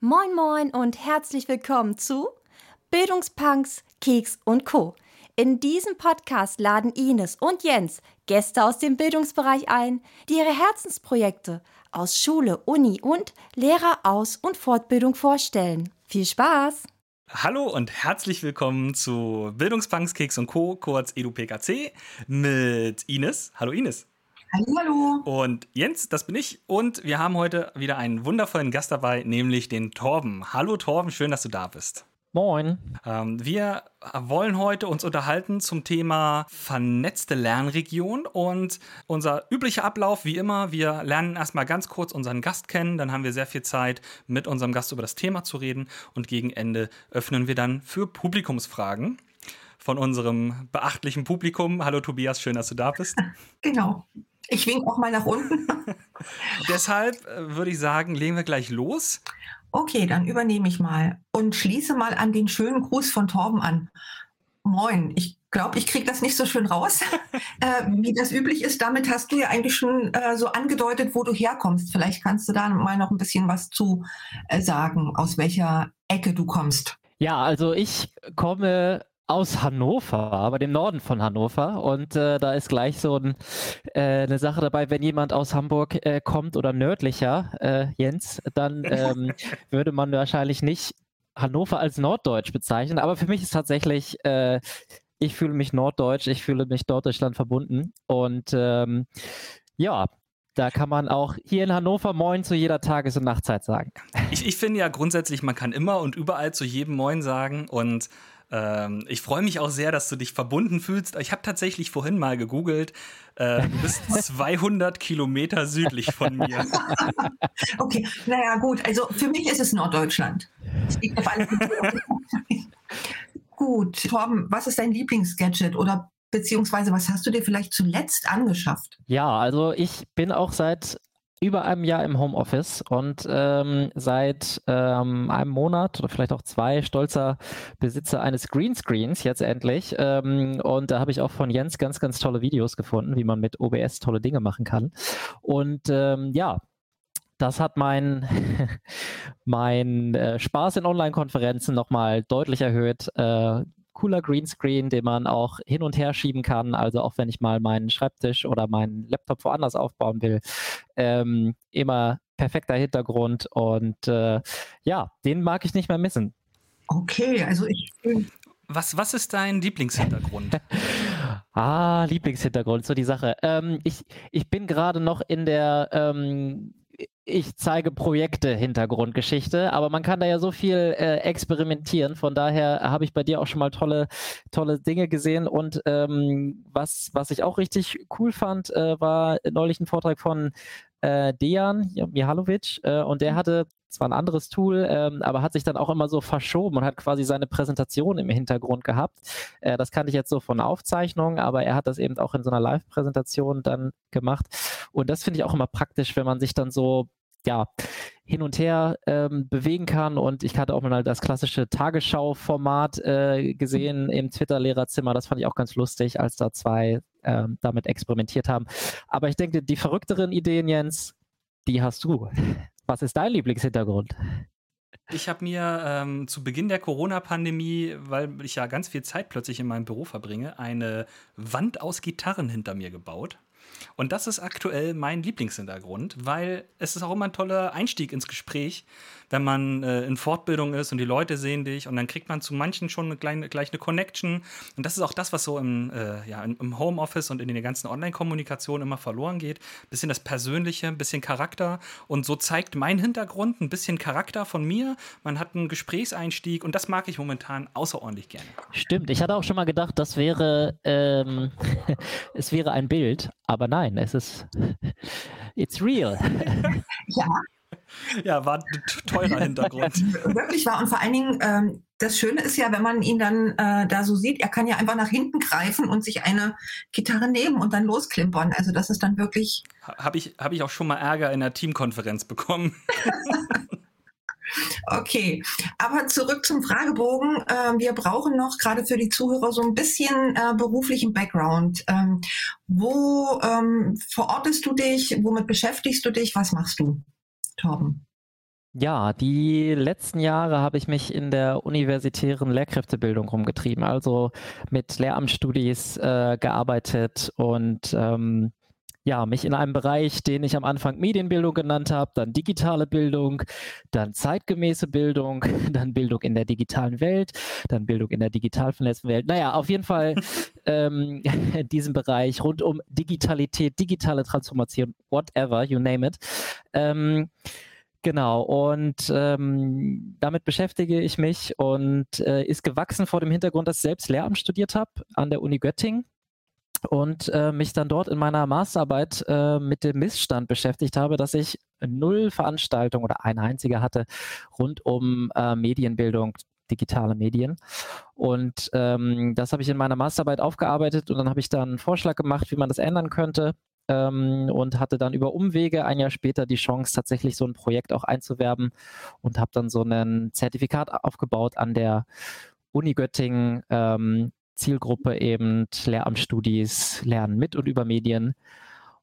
Moin Moin und herzlich willkommen zu Bildungspunks, Keks und Co. In diesem Podcast laden Ines und Jens Gäste aus dem Bildungsbereich ein, die ihre Herzensprojekte aus Schule, Uni und Lehreraus- und Fortbildung vorstellen. Viel Spaß! Hallo und herzlich willkommen zu Bildungspunks, Keks und Co., kurz EduPKC, mit Ines. Hallo Ines. Hallo, hallo. Und Jens, das bin ich. Und wir haben heute wieder einen wundervollen Gast dabei, nämlich den Torben. Hallo Torben, schön, dass du da bist. Moin. Ähm, wir wollen heute uns unterhalten zum Thema vernetzte Lernregion und unser üblicher Ablauf, wie immer, wir lernen erstmal ganz kurz unseren Gast kennen, dann haben wir sehr viel Zeit, mit unserem Gast über das Thema zu reden und gegen Ende öffnen wir dann für Publikumsfragen von unserem beachtlichen Publikum. Hallo Tobias, schön, dass du da bist. Genau. Ich wink auch mal nach unten. Deshalb äh, würde ich sagen, legen wir gleich los. Okay, dann übernehme ich mal und schließe mal an den schönen Gruß von Torben an. Moin, ich glaube, ich kriege das nicht so schön raus, äh, wie das üblich ist. Damit hast du ja eigentlich schon äh, so angedeutet, wo du herkommst. Vielleicht kannst du da mal noch ein bisschen was zu äh, sagen, aus welcher Ecke du kommst. Ja, also ich komme aus Hannover, aber dem Norden von Hannover. Und äh, da ist gleich so ein, äh, eine Sache dabei, wenn jemand aus Hamburg äh, kommt oder nördlicher, äh, Jens, dann ähm, würde man wahrscheinlich nicht Hannover als Norddeutsch bezeichnen. Aber für mich ist tatsächlich, äh, ich fühle mich norddeutsch, ich fühle mich Norddeutschland verbunden. Und ähm, ja, da kann man auch hier in Hannover Moin zu jeder Tages- und Nachtzeit sagen. Ich, ich finde ja grundsätzlich, man kann immer und überall zu jedem Moin sagen und ähm, ich freue mich auch sehr, dass du dich verbunden fühlst. Ich habe tatsächlich vorhin mal gegoogelt. Äh, du bist 200 Kilometer südlich von mir. okay, naja, gut. Also für mich ist es Norddeutschland. gut, Torben, was ist dein Lieblingsgadget oder beziehungsweise was hast du dir vielleicht zuletzt angeschafft? Ja, also ich bin auch seit über einem Jahr im Homeoffice und ähm, seit ähm, einem Monat oder vielleicht auch zwei stolzer Besitzer eines Greenscreens jetzt endlich. Ähm, und da habe ich auch von Jens ganz, ganz tolle Videos gefunden, wie man mit OBS tolle Dinge machen kann. Und ähm, ja, das hat mein, mein äh, Spaß in Online-Konferenzen nochmal deutlich erhöht. Äh, cooler Greenscreen, den man auch hin und her schieben kann. Also auch wenn ich mal meinen Schreibtisch oder meinen Laptop woanders aufbauen will, ähm, immer perfekter Hintergrund und äh, ja, den mag ich nicht mehr missen. Okay, also ich. Was, was ist dein Lieblingshintergrund? ah, Lieblingshintergrund, so die Sache. Ähm, ich, ich bin gerade noch in der ähm, ich zeige Projekte Hintergrundgeschichte, aber man kann da ja so viel äh, experimentieren. Von daher habe ich bei dir auch schon mal tolle, tolle Dinge gesehen. Und ähm, was, was ich auch richtig cool fand, äh, war neulich ein Vortrag von äh, Dejan Mihalovic äh, und der mhm. hatte zwar ein anderes Tool, ähm, aber hat sich dann auch immer so verschoben und hat quasi seine Präsentation im Hintergrund gehabt. Äh, das kannte ich jetzt so von Aufzeichnungen, aber er hat das eben auch in so einer Live-Präsentation dann gemacht. Und das finde ich auch immer praktisch, wenn man sich dann so ja, hin und her ähm, bewegen kann. Und ich hatte auch mal das klassische Tagesschau-Format äh, gesehen im Twitter-Lehrerzimmer. Das fand ich auch ganz lustig, als da zwei ähm, damit experimentiert haben. Aber ich denke, die verrückteren Ideen, Jens, die hast du. Was ist dein Lieblingshintergrund? Ich habe mir ähm, zu Beginn der Corona-Pandemie, weil ich ja ganz viel Zeit plötzlich in meinem Büro verbringe, eine Wand aus Gitarren hinter mir gebaut. Und das ist aktuell mein Lieblingshintergrund, weil es ist auch immer ein toller Einstieg ins Gespräch, wenn man äh, in Fortbildung ist und die Leute sehen dich und dann kriegt man zu manchen schon eine kleine, gleich eine Connection. Und das ist auch das, was so im, äh, ja, im Homeoffice und in der ganzen Online-Kommunikation immer verloren geht. Bisschen das Persönliche, ein bisschen Charakter. Und so zeigt mein Hintergrund ein bisschen Charakter von mir. Man hat einen Gesprächseinstieg und das mag ich momentan außerordentlich gerne. Stimmt, ich hatte auch schon mal gedacht, das wäre, ähm, es wäre ein Bild, aber nein, es ist, it's real. ja, ja, war ein teurer Hintergrund. Wirklich war. Und vor allen Dingen, ähm, das Schöne ist ja, wenn man ihn dann äh, da so sieht, er kann ja einfach nach hinten greifen und sich eine Gitarre nehmen und dann losklimpern. Also das ist dann wirklich. Habe ich, hab ich auch schon mal Ärger in der Teamkonferenz bekommen. Okay, aber zurück zum Fragebogen. Ähm, wir brauchen noch gerade für die Zuhörer so ein bisschen äh, beruflichen Background. Ähm, wo ähm, verortest du dich? Womit beschäftigst du dich? Was machst du? Torben? Ja, die letzten Jahre habe ich mich in der universitären Lehrkräftebildung rumgetrieben, also mit Lehramtsstudis äh, gearbeitet und ähm, ja, mich in einem Bereich, den ich am Anfang Medienbildung genannt habe, dann digitale Bildung, dann zeitgemäße Bildung, dann Bildung in der digitalen Welt, dann Bildung in der digital vernetzten Welt. Naja, auf jeden Fall ähm, diesem Bereich rund um Digitalität, digitale Transformation, whatever, you name it. Ähm, Genau, und ähm, damit beschäftige ich mich und äh, ist gewachsen vor dem Hintergrund, dass ich selbst Lehramt studiert habe an der Uni Göttingen und äh, mich dann dort in meiner Masterarbeit äh, mit dem Missstand beschäftigt habe, dass ich null Veranstaltungen oder eine einzige hatte rund um äh, Medienbildung, digitale Medien. Und ähm, das habe ich in meiner Masterarbeit aufgearbeitet und dann habe ich dann einen Vorschlag gemacht, wie man das ändern könnte. Ähm, und hatte dann über Umwege ein Jahr später die Chance, tatsächlich so ein Projekt auch einzuwerben und habe dann so ein Zertifikat aufgebaut an der Uni Göttingen, ähm, Zielgruppe eben Lehramtsstudis, Lernen mit und über Medien.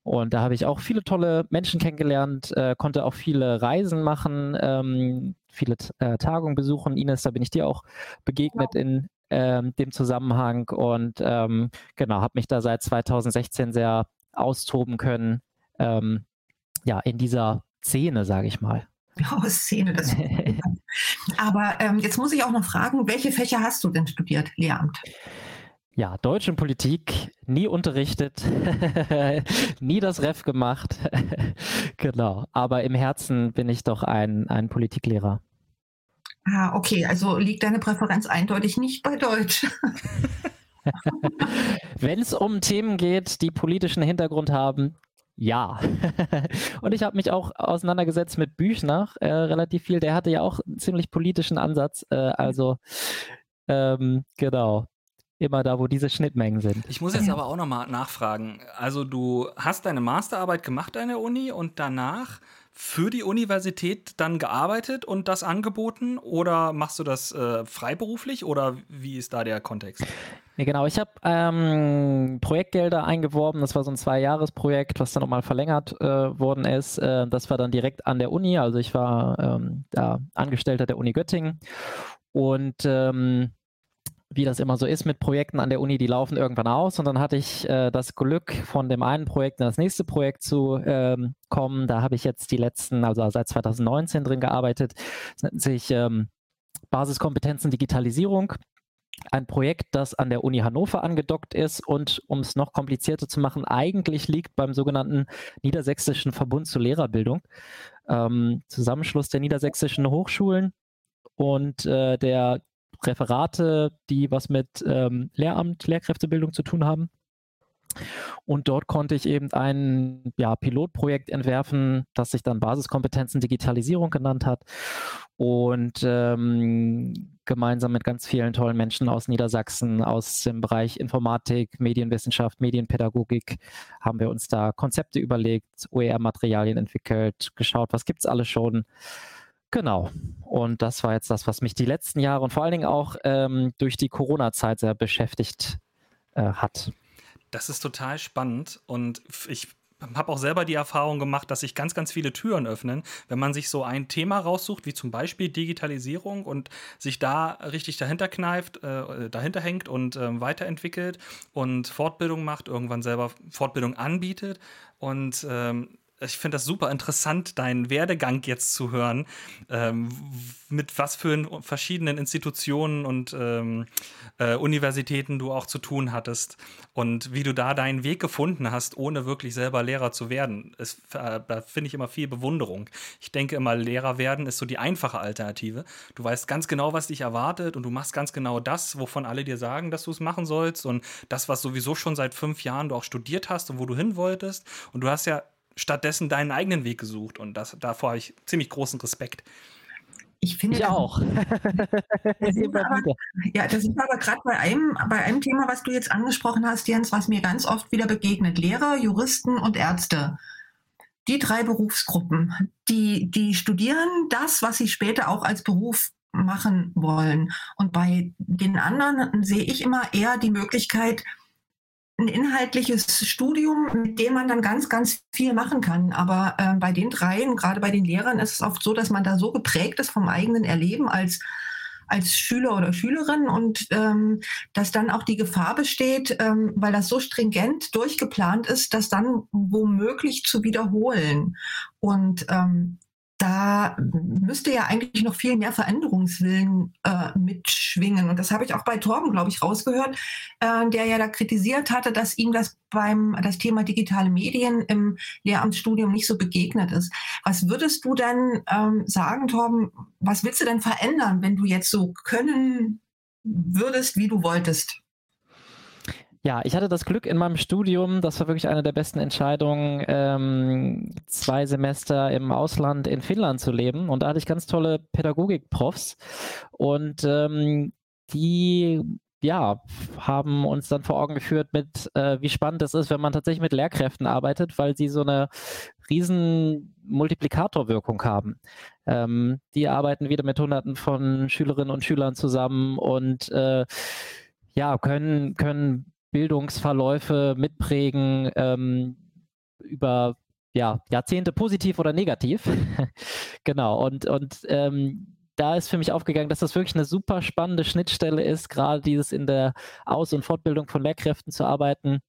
Und da habe ich auch viele tolle Menschen kennengelernt, äh, konnte auch viele Reisen machen, ähm, viele äh, Tagungen besuchen. Ines, da bin ich dir auch begegnet ja. in ähm, dem Zusammenhang und ähm, genau, habe mich da seit 2016 sehr austoben können, ähm, ja, in dieser Szene, sage ich mal. Oh, Szene, das Aber ähm, jetzt muss ich auch noch fragen, welche Fächer hast du denn studiert, Lehramt? Ja, Deutsch und Politik, nie unterrichtet, nie das Ref gemacht. genau, aber im Herzen bin ich doch ein, ein Politiklehrer. Ah, okay, also liegt deine Präferenz eindeutig nicht bei Deutsch. Wenn es um Themen geht, die politischen Hintergrund haben, ja. und ich habe mich auch auseinandergesetzt mit Büchner äh, relativ viel. Der hatte ja auch einen ziemlich politischen Ansatz. Äh, also ähm, genau. Immer da, wo diese Schnittmengen sind. Ich muss jetzt aber auch nochmal nachfragen. Also du hast deine Masterarbeit gemacht an der Uni und danach für die Universität dann gearbeitet und das angeboten oder machst du das äh, freiberuflich oder wie ist da der Kontext? Ja, genau. Ich habe ähm, Projektgelder eingeworben. Das war so ein Zwei-Jahres-Projekt, was dann nochmal verlängert äh, worden ist. Äh, das war dann direkt an der Uni. Also ich war ähm, da Angestellter der Uni Göttingen. Und ähm, wie das immer so ist mit Projekten an der Uni, die laufen irgendwann aus. Und dann hatte ich äh, das Glück, von dem einen Projekt in das nächste Projekt zu ähm, kommen. Da habe ich jetzt die letzten, also seit 2019 drin gearbeitet. Das nennt sich ähm, Basiskompetenzen Digitalisierung ein Projekt, das an der Uni Hannover angedockt ist und um es noch komplizierter zu machen, eigentlich liegt beim sogenannten Niedersächsischen Verbund zur Lehrerbildung, ähm, Zusammenschluss der niedersächsischen Hochschulen und äh, der Referate, die was mit ähm, Lehramt, Lehrkräftebildung zu tun haben. Und dort konnte ich eben ein ja, Pilotprojekt entwerfen, das sich dann Basiskompetenzen Digitalisierung genannt hat. Und ähm, gemeinsam mit ganz vielen tollen Menschen aus Niedersachsen, aus dem Bereich Informatik, Medienwissenschaft, Medienpädagogik, haben wir uns da Konzepte überlegt, OER-Materialien entwickelt, geschaut, was gibt es alles schon. Genau. Und das war jetzt das, was mich die letzten Jahre und vor allen Dingen auch ähm, durch die Corona-Zeit sehr beschäftigt äh, hat. Das ist total spannend und ich habe auch selber die Erfahrung gemacht, dass sich ganz, ganz viele Türen öffnen, wenn man sich so ein Thema raussucht, wie zum Beispiel Digitalisierung und sich da richtig dahinter kneift, äh, dahinter hängt und äh, weiterentwickelt und Fortbildung macht, irgendwann selber Fortbildung anbietet. Und ähm, ich finde das super interessant, deinen Werdegang jetzt zu hören, ähm, mit was für verschiedenen Institutionen und ähm, äh, Universitäten du auch zu tun hattest und wie du da deinen Weg gefunden hast, ohne wirklich selber Lehrer zu werden. Es, äh, da finde ich immer viel Bewunderung. Ich denke immer, Lehrer werden ist so die einfache Alternative. Du weißt ganz genau, was dich erwartet und du machst ganz genau das, wovon alle dir sagen, dass du es machen sollst und das, was sowieso schon seit fünf Jahren du auch studiert hast und wo du hin wolltest. Und du hast ja stattdessen deinen eigenen Weg gesucht. Und das, davor habe ich ziemlich großen Respekt. Ich finde ich auch. das aber, ja, das ist aber gerade bei einem, bei einem Thema, was du jetzt angesprochen hast, Jens, was mir ganz oft wieder begegnet. Lehrer, Juristen und Ärzte. Die drei Berufsgruppen, die, die studieren das, was sie später auch als Beruf machen wollen. Und bei den anderen sehe ich immer eher die Möglichkeit, ein inhaltliches Studium, mit dem man dann ganz, ganz viel machen kann. Aber äh, bei den dreien, gerade bei den Lehrern, ist es oft so, dass man da so geprägt ist vom eigenen Erleben als als Schüler oder Schülerin und ähm, dass dann auch die Gefahr besteht, ähm, weil das so stringent durchgeplant ist, das dann womöglich zu wiederholen. Und ähm, da müsste ja eigentlich noch viel mehr Veränderungswillen äh, mitschwingen. Und das habe ich auch bei Torben, glaube ich, rausgehört, äh, der ja da kritisiert hatte, dass ihm das beim das Thema digitale Medien im Lehramtsstudium nicht so begegnet ist. Was würdest du denn ähm, sagen, Torben, was willst du denn verändern, wenn du jetzt so können würdest, wie du wolltest? Ja, ich hatte das Glück in meinem Studium, das war wirklich eine der besten Entscheidungen, ähm, zwei Semester im Ausland in Finnland zu leben. Und da hatte ich ganz tolle Pädagogik-Profs. Und ähm, die ja, haben uns dann vor Augen geführt mit, äh, wie spannend es ist, wenn man tatsächlich mit Lehrkräften arbeitet, weil sie so eine riesen Multiplikatorwirkung haben. Ähm, die arbeiten wieder mit Hunderten von Schülerinnen und Schülern zusammen und äh, ja, können, können Bildungsverläufe mitprägen ähm, über ja, Jahrzehnte positiv oder negativ. genau. Und, und ähm, da ist für mich aufgegangen, dass das wirklich eine super spannende Schnittstelle ist, gerade dieses in der Aus- und Fortbildung von Lehrkräften zu arbeiten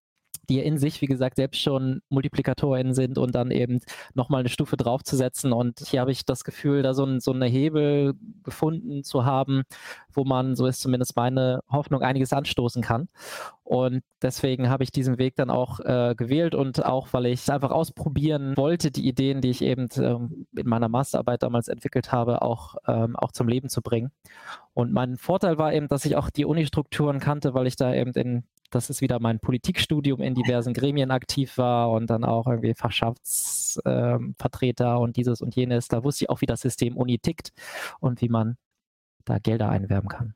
die in sich, wie gesagt, selbst schon MultiplikatorInnen sind und dann eben nochmal eine Stufe draufzusetzen. Und hier habe ich das Gefühl, da so, ein, so eine Hebel gefunden zu haben, wo man, so ist zumindest meine Hoffnung, einiges anstoßen kann. Und deswegen habe ich diesen Weg dann auch äh, gewählt und auch, weil ich einfach ausprobieren wollte, die Ideen, die ich eben ähm, in meiner Masterarbeit damals entwickelt habe, auch, ähm, auch zum Leben zu bringen. Und mein Vorteil war eben, dass ich auch die Unistrukturen kannte, weil ich da eben in das ist wieder mein Politikstudium in diversen Gremien aktiv war und dann auch irgendwie Fachschaftsvertreter ähm, und dieses und jenes. Da wusste ich auch, wie das System Uni tickt und wie man da Gelder einwerben kann.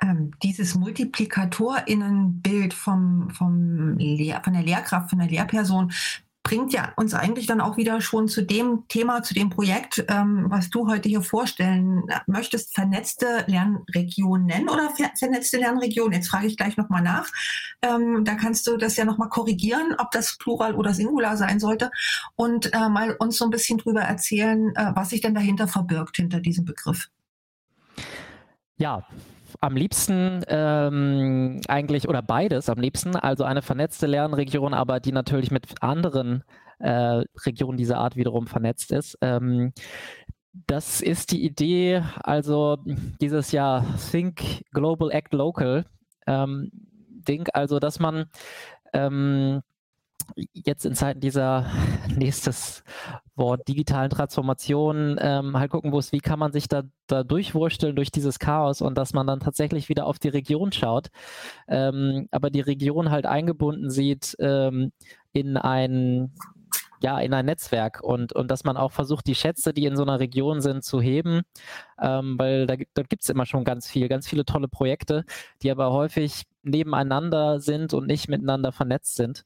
Ähm, dieses Multiplikatorinnenbild vom, vom von der Lehrkraft, von der Lehrperson, bringt ja uns eigentlich dann auch wieder schon zu dem Thema, zu dem Projekt, ähm, was du heute hier vorstellen möchtest, vernetzte Lernregionen oder ver vernetzte Lernregionen. Jetzt frage ich gleich nochmal nach. Ähm, da kannst du das ja nochmal korrigieren, ob das Plural oder Singular sein sollte und äh, mal uns so ein bisschen drüber erzählen, äh, was sich denn dahinter verbirgt, hinter diesem Begriff. Ja, am liebsten ähm, eigentlich oder beides am liebsten, also eine vernetzte Lernregion, aber die natürlich mit anderen äh, Regionen dieser Art wiederum vernetzt ist. Ähm, das ist die Idee, also dieses Jahr Think Global Act Local ähm, Ding, also dass man ähm, jetzt in Zeiten dieser nächstes Wort digitalen Transformation ähm, halt gucken muss, wie kann man sich da, da durchwursteln durch dieses Chaos und dass man dann tatsächlich wieder auf die Region schaut, ähm, aber die Region halt eingebunden sieht ähm, in ein ja, in ein Netzwerk und, und dass man auch versucht, die Schätze, die in so einer Region sind, zu heben, ähm, weil da, dort gibt es immer schon ganz viel, ganz viele tolle Projekte, die aber häufig nebeneinander sind und nicht miteinander vernetzt sind.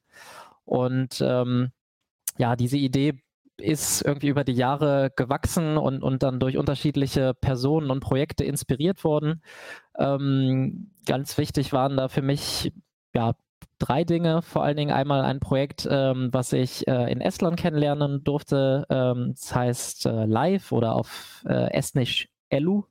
Und ähm, ja, diese Idee ist irgendwie über die Jahre gewachsen und, und dann durch unterschiedliche Personen und Projekte inspiriert worden. Ähm, ganz wichtig waren da für mich ja drei Dinge. Vor allen Dingen einmal ein Projekt, ähm, was ich äh, in Estland kennenlernen durfte. Ähm, das heißt äh, Live oder auf äh, Estnisch Elu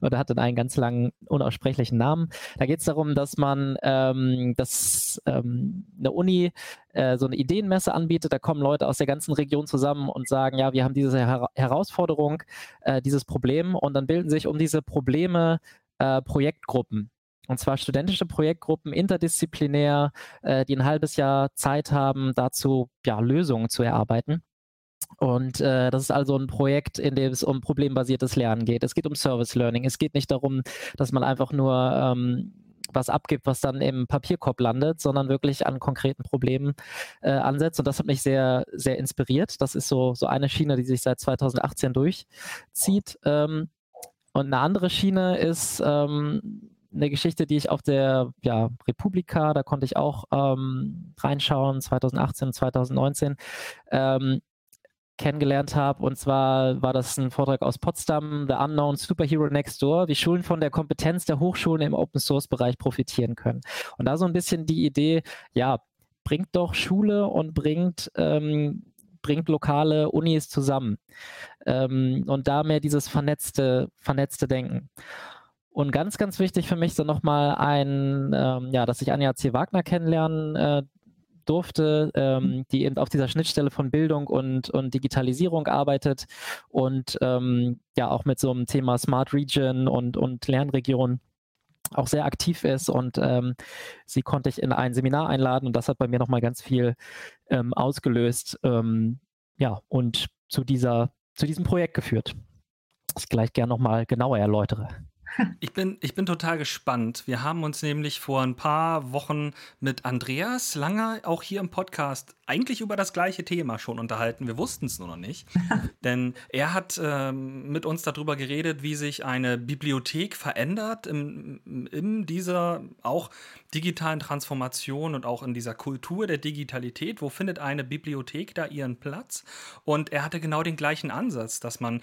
oder hat dann einen ganz langen, unaussprechlichen Namen. Da geht es darum, dass man ähm, dass, ähm, eine Uni äh, so eine Ideenmesse anbietet. Da kommen Leute aus der ganzen Region zusammen und sagen, ja, wir haben diese Her Herausforderung, äh, dieses Problem und dann bilden sich um diese Probleme äh, Projektgruppen. Und zwar studentische Projektgruppen, interdisziplinär, äh, die ein halbes Jahr Zeit haben, dazu ja, Lösungen zu erarbeiten. Und äh, das ist also ein Projekt, in dem es um problembasiertes Lernen geht. Es geht um Service Learning. Es geht nicht darum, dass man einfach nur ähm, was abgibt, was dann im Papierkorb landet, sondern wirklich an konkreten Problemen äh, ansetzt. Und das hat mich sehr, sehr inspiriert. Das ist so, so eine Schiene, die sich seit 2018 durchzieht. Ähm, und eine andere Schiene ist ähm, eine Geschichte, die ich auf der ja, Republika, da konnte ich auch ähm, reinschauen, 2018, 2019. Ähm, kennengelernt habe. Und zwar war das ein Vortrag aus Potsdam, The Unknown Superhero Next Door, wie Schulen von der Kompetenz der Hochschulen im Open Source Bereich profitieren können. Und da so ein bisschen die Idee, ja, bringt doch Schule und bringt, ähm, bringt lokale Unis zusammen. Ähm, und da mehr dieses vernetzte, vernetzte Denken. Und ganz, ganz wichtig für mich so nochmal ein, ähm, ja, dass ich Anja C. Wagner kennenlernen äh, durfte, ähm, mhm. die eben auf dieser Schnittstelle von Bildung und, und Digitalisierung arbeitet und ähm, ja auch mit so einem Thema Smart Region und, und Lernregion auch sehr aktiv ist und ähm, sie konnte ich in ein Seminar einladen und das hat bei mir nochmal ganz viel ähm, ausgelöst, ähm, ja, und zu dieser, zu diesem Projekt geführt. Das ich gleich gerne nochmal genauer erläutere. Ich bin, ich bin total gespannt. Wir haben uns nämlich vor ein paar Wochen mit Andreas Langer auch hier im Podcast eigentlich über das gleiche Thema schon unterhalten. Wir wussten es nur noch nicht. Denn er hat ähm, mit uns darüber geredet, wie sich eine Bibliothek verändert in, in dieser auch digitalen Transformation und auch in dieser Kultur der Digitalität. Wo findet eine Bibliothek da ihren Platz? Und er hatte genau den gleichen Ansatz, dass man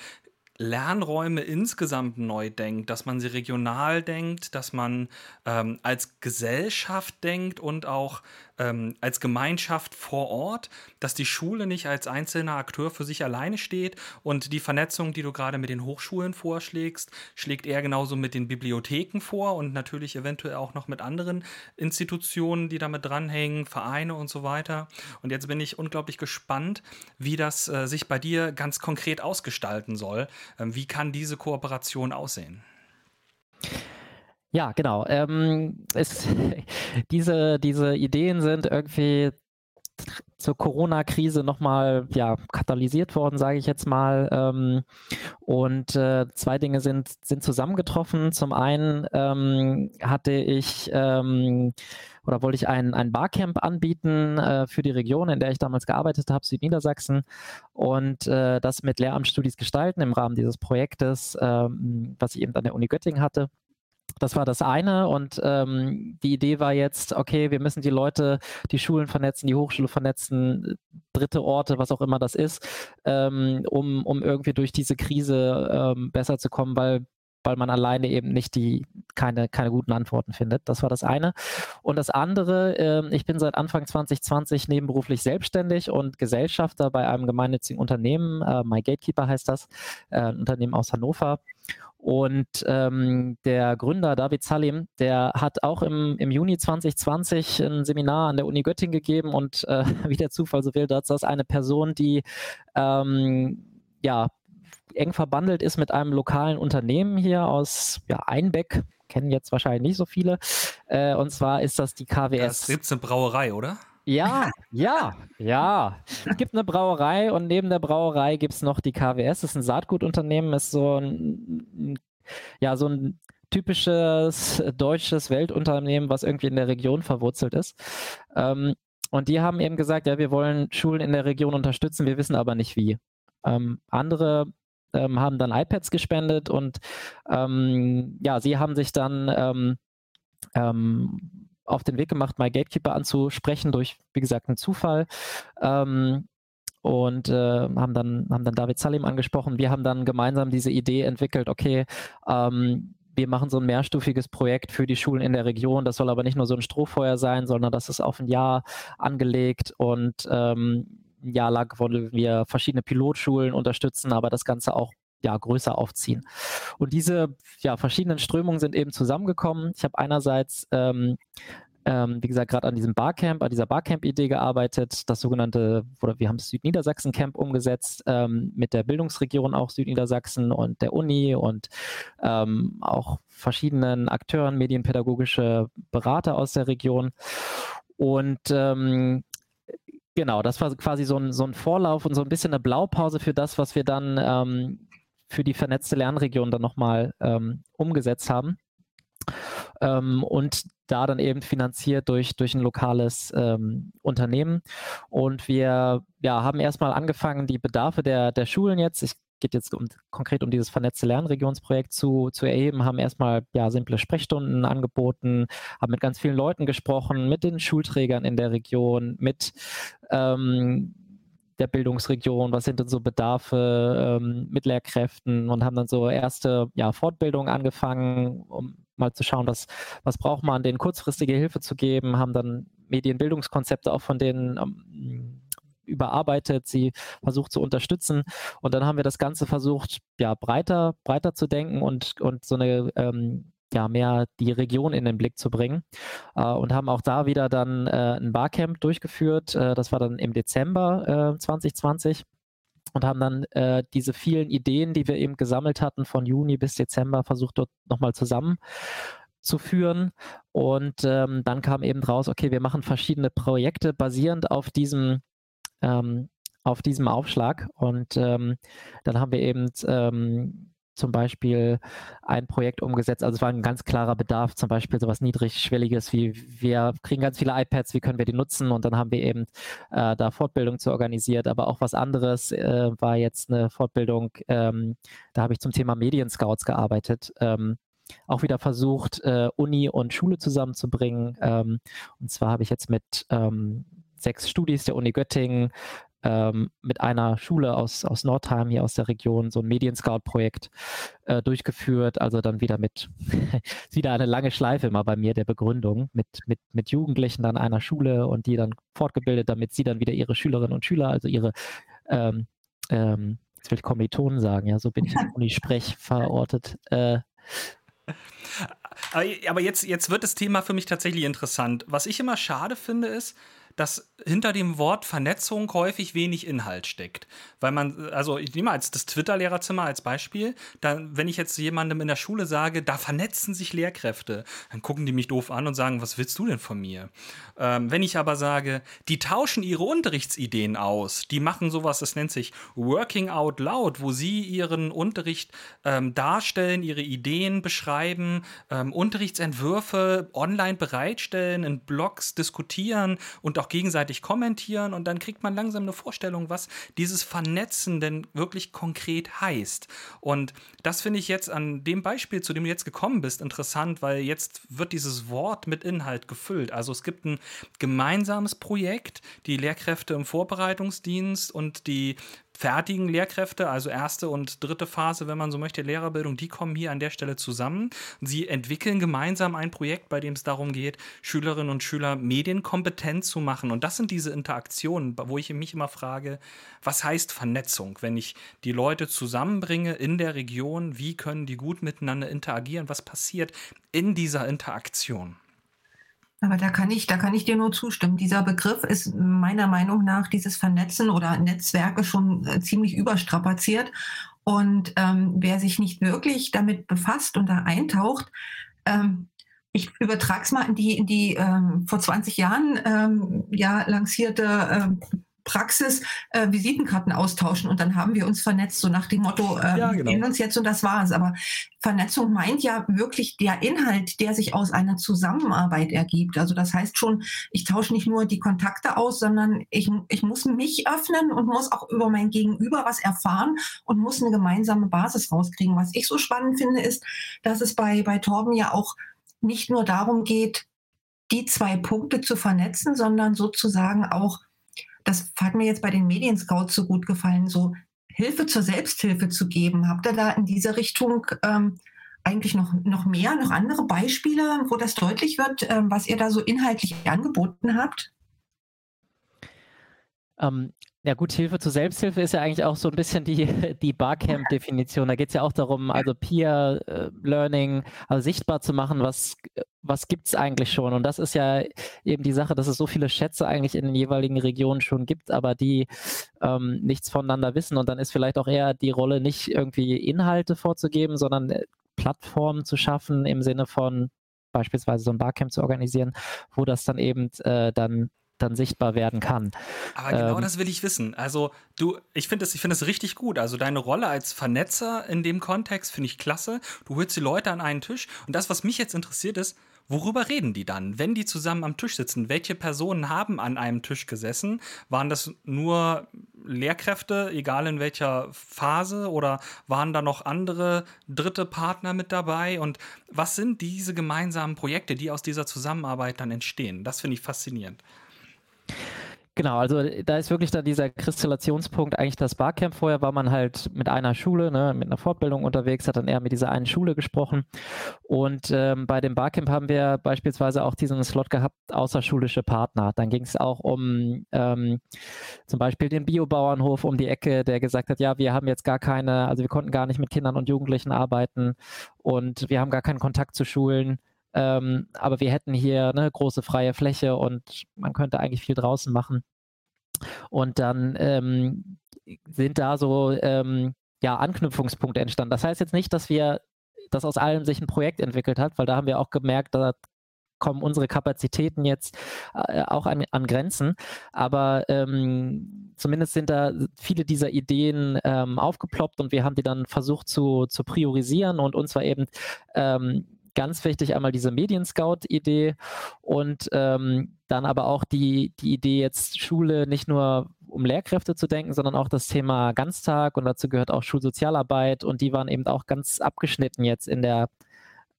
Lernräume insgesamt neu denkt, dass man sie regional denkt, dass man ähm, als Gesellschaft denkt und auch ähm, als Gemeinschaft vor Ort, dass die Schule nicht als einzelner Akteur für sich alleine steht und die Vernetzung, die du gerade mit den Hochschulen vorschlägst, schlägt er genauso mit den Bibliotheken vor und natürlich eventuell auch noch mit anderen Institutionen, die damit dranhängen, Vereine und so weiter. Und jetzt bin ich unglaublich gespannt, wie das äh, sich bei dir ganz konkret ausgestalten soll. Ähm, wie kann diese Kooperation aussehen? Ja, genau. Ähm, es, diese, diese Ideen sind irgendwie zur Corona-Krise nochmal ja, katalysiert worden, sage ich jetzt mal. Ähm, und äh, zwei Dinge sind, sind zusammengetroffen. Zum einen ähm, hatte ich ähm, oder wollte ich ein, ein Barcamp anbieten äh, für die Region, in der ich damals gearbeitet habe, Südniedersachsen, und äh, das mit Lehramtsstudis gestalten im Rahmen dieses Projektes, ähm, was ich eben an der Uni Göttingen hatte. Das war das eine und ähm, die Idee war jetzt, okay, wir müssen die Leute, die Schulen vernetzen, die Hochschule vernetzen, dritte Orte, was auch immer das ist, ähm, um, um irgendwie durch diese Krise ähm, besser zu kommen, weil weil man alleine eben nicht die keine, keine guten Antworten findet. Das war das eine. Und das andere, äh, ich bin seit Anfang 2020 nebenberuflich selbstständig und Gesellschafter bei einem gemeinnützigen Unternehmen, äh, My Gatekeeper heißt das, äh, ein Unternehmen aus Hannover. Und ähm, der Gründer David Salim, der hat auch im, im Juni 2020 ein Seminar an der Uni Göttingen gegeben und äh, wie der Zufall so will, da ist das eine Person, die ähm, ja eng verbandelt ist mit einem lokalen Unternehmen hier aus ja, Einbeck, kennen jetzt wahrscheinlich nicht so viele. Äh, und zwar ist das die KWS. Das ist eine Brauerei, oder? Ja, ja, ja. Es gibt eine Brauerei und neben der Brauerei gibt es noch die KWS. Das ist ein Saatgutunternehmen, ist so ein, ja, so ein typisches deutsches Weltunternehmen, was irgendwie in der Region verwurzelt ist. Ähm, und die haben eben gesagt, ja, wir wollen Schulen in der Region unterstützen, wir wissen aber nicht wie. Ähm, andere ähm, haben dann iPads gespendet und ähm, ja, sie haben sich dann ähm, ähm, auf den Weg gemacht, My Gatekeeper anzusprechen durch, wie gesagt, einen Zufall. Ähm, und äh, haben dann haben dann David Salim angesprochen. Wir haben dann gemeinsam diese Idee entwickelt. Okay, ähm, wir machen so ein mehrstufiges Projekt für die Schulen in der Region. Das soll aber nicht nur so ein Strohfeuer sein, sondern das ist auf ein Jahr angelegt und ähm, ein Jahr lang wollen wir verschiedene Pilotschulen unterstützen, aber das Ganze auch ja, größer aufziehen. Und diese ja, verschiedenen Strömungen sind eben zusammengekommen. Ich habe einerseits ähm, ähm, wie gesagt, gerade an diesem Barcamp, an dieser Barcamp-Idee gearbeitet, das sogenannte, oder wir haben das Südniedersachsen-Camp umgesetzt, ähm, mit der Bildungsregion auch Südniedersachsen und der Uni und ähm, auch verschiedenen Akteuren, medienpädagogische Berater aus der Region. Und ähm, Genau, das war quasi so ein, so ein Vorlauf und so ein bisschen eine Blaupause für das, was wir dann ähm, für die vernetzte Lernregion dann nochmal ähm, umgesetzt haben. Ähm, und da dann eben finanziert durch, durch ein lokales ähm, Unternehmen. Und wir ja, haben erstmal angefangen, die Bedarfe der, der Schulen jetzt, ich geht jetzt um, konkret um dieses vernetzte Lernregionsprojekt zu, zu erheben, haben erstmal ja, simple Sprechstunden angeboten, haben mit ganz vielen Leuten gesprochen, mit den Schulträgern in der Region, mit ähm, der Bildungsregion, was sind denn so Bedarfe ähm, mit Lehrkräften? Und haben dann so erste ja, Fortbildungen angefangen, um mal zu schauen, was, was braucht man, denen kurzfristige Hilfe zu geben, haben dann Medienbildungskonzepte auch von denen ähm, überarbeitet, sie versucht zu unterstützen. Und dann haben wir das Ganze versucht, ja, breiter, breiter zu denken und, und so eine ähm, ja, mehr die Region in den Blick zu bringen. Äh, und haben auch da wieder dann äh, ein Barcamp durchgeführt. Äh, das war dann im Dezember 2020 äh, und haben dann äh, diese vielen Ideen, die wir eben gesammelt hatten, von Juni bis Dezember versucht dort nochmal zusammen zu führen. Und ähm, dann kam eben raus, okay, wir machen verschiedene Projekte basierend auf diesem, ähm, auf diesem Aufschlag. Und ähm, dann haben wir eben ähm, zum Beispiel ein Projekt umgesetzt. Also es war ein ganz klarer Bedarf, zum Beispiel sowas Niedrigschwelliges wie wir kriegen ganz viele iPads, wie können wir die nutzen? Und dann haben wir eben äh, da Fortbildung zu organisiert. Aber auch was anderes äh, war jetzt eine Fortbildung, ähm, da habe ich zum Thema Medienscouts gearbeitet. Ähm, auch wieder versucht, äh, Uni und Schule zusammenzubringen. Ähm, und zwar habe ich jetzt mit ähm, sechs Studis der Uni Göttingen ähm, mit einer Schule aus, aus Nordheim hier aus der Region so ein Medienscout-Projekt äh, durchgeführt. Also dann wieder mit, wieder eine lange Schleife immer bei mir der Begründung mit, mit, mit Jugendlichen an einer Schule und die dann fortgebildet, damit sie dann wieder ihre Schülerinnen und Schüler, also ihre ähm, ähm, jetzt will ich Kommilitonen sagen, ja, so bin ich im Unisprech verortet. Äh, aber jetzt, jetzt wird das Thema für mich tatsächlich interessant. Was ich immer schade finde, ist, dass hinter dem Wort Vernetzung häufig wenig Inhalt steckt. Weil man, also ich nehme als das Twitter-Lehrerzimmer als Beispiel, dann, wenn ich jetzt jemandem in der Schule sage, da vernetzen sich Lehrkräfte, dann gucken die mich doof an und sagen, was willst du denn von mir? Ähm, wenn ich aber sage, die tauschen ihre Unterrichtsideen aus, die machen sowas, das nennt sich Working Out Loud, wo sie ihren Unterricht ähm, darstellen, ihre Ideen beschreiben, ähm, Unterrichtsentwürfe online bereitstellen, in Blogs diskutieren und auch gegenseitig kommentieren und dann kriegt man langsam eine Vorstellung, was dieses Vernetzen denn wirklich konkret heißt. Und das finde ich jetzt an dem Beispiel, zu dem du jetzt gekommen bist, interessant, weil jetzt wird dieses Wort mit Inhalt gefüllt. Also es gibt ein gemeinsames Projekt, die Lehrkräfte im Vorbereitungsdienst und die fertigen Lehrkräfte, also erste und dritte Phase, wenn man so möchte, Lehrerbildung, die kommen hier an der Stelle zusammen. Sie entwickeln gemeinsam ein Projekt, bei dem es darum geht, Schülerinnen und Schüler medienkompetent zu machen. Und das sind diese Interaktionen, wo ich mich immer frage, was heißt Vernetzung, wenn ich die Leute zusammenbringe in der Region, wie können die gut miteinander interagieren, was passiert in dieser Interaktion? Aber da kann ich, da kann ich dir nur zustimmen. Dieser Begriff ist meiner Meinung nach dieses Vernetzen oder Netzwerke schon äh, ziemlich überstrapaziert. Und ähm, wer sich nicht wirklich damit befasst und da eintaucht, ähm, ich übertrage es mal in die, in die ähm, vor 20 Jahren ähm, ja lancierte ähm, Praxis äh, Visitenkarten austauschen und dann haben wir uns vernetzt, so nach dem Motto, äh, ja, genau. wir kennen uns jetzt und das war's. Aber Vernetzung meint ja wirklich der Inhalt, der sich aus einer Zusammenarbeit ergibt. Also das heißt schon, ich tausche nicht nur die Kontakte aus, sondern ich, ich muss mich öffnen und muss auch über mein Gegenüber was erfahren und muss eine gemeinsame Basis rauskriegen. Was ich so spannend finde, ist, dass es bei, bei Torben ja auch nicht nur darum geht, die zwei Punkte zu vernetzen, sondern sozusagen auch das hat mir jetzt bei den Medienscouts so gut gefallen, so Hilfe zur Selbsthilfe zu geben. Habt ihr da in dieser Richtung ähm, eigentlich noch, noch mehr, noch andere Beispiele, wo das deutlich wird, ähm, was ihr da so inhaltlich angeboten habt? Ähm, ja gut, Hilfe zur Selbsthilfe ist ja eigentlich auch so ein bisschen die, die Barcamp-Definition. Da geht es ja auch darum, also Peer-Learning, also sichtbar zu machen, was, was gibt es eigentlich schon. Und das ist ja eben die Sache, dass es so viele Schätze eigentlich in den jeweiligen Regionen schon gibt, aber die ähm, nichts voneinander wissen. Und dann ist vielleicht auch eher die Rolle, nicht irgendwie Inhalte vorzugeben, sondern äh, Plattformen zu schaffen im Sinne von beispielsweise so ein Barcamp zu organisieren, wo das dann eben äh, dann dann sichtbar werden kann. Aber genau ähm, das will ich wissen. Also du, ich finde es, ich finde es richtig gut. Also deine Rolle als Vernetzer in dem Kontext finde ich klasse. Du holst die Leute an einen Tisch und das, was mich jetzt interessiert, ist, Worüber reden die dann, wenn die zusammen am Tisch sitzen? Welche Personen haben an einem Tisch gesessen? Waren das nur Lehrkräfte, egal in welcher Phase, oder waren da noch andere dritte Partner mit dabei? Und was sind diese gemeinsamen Projekte, die aus dieser Zusammenarbeit dann entstehen? Das finde ich faszinierend. Genau, also da ist wirklich dann dieser Kristallationspunkt eigentlich das Barcamp. Vorher war man halt mit einer Schule, ne, mit einer Fortbildung unterwegs, hat dann eher mit dieser einen Schule gesprochen. Und ähm, bei dem Barcamp haben wir beispielsweise auch diesen Slot gehabt, außerschulische Partner. Dann ging es auch um ähm, zum Beispiel den Biobauernhof um die Ecke, der gesagt hat, ja, wir haben jetzt gar keine, also wir konnten gar nicht mit Kindern und Jugendlichen arbeiten und wir haben gar keinen Kontakt zu Schulen. Ähm, aber wir hätten hier eine große freie Fläche und man könnte eigentlich viel draußen machen. Und dann ähm, sind da so ähm, ja, Anknüpfungspunkte entstanden. Das heißt jetzt nicht, dass wir, dass aus allem sich ein Projekt entwickelt hat, weil da haben wir auch gemerkt, da kommen unsere Kapazitäten jetzt äh, auch an, an, Grenzen. Aber ähm, zumindest sind da viele dieser Ideen ähm, aufgeploppt und wir haben die dann versucht zu, zu priorisieren und uns war eben ähm, ganz wichtig einmal diese Medienscout-Idee und ähm, dann aber auch die, die Idee jetzt Schule nicht nur um Lehrkräfte zu denken, sondern auch das Thema Ganztag und dazu gehört auch Schulsozialarbeit und die waren eben auch ganz abgeschnitten jetzt in der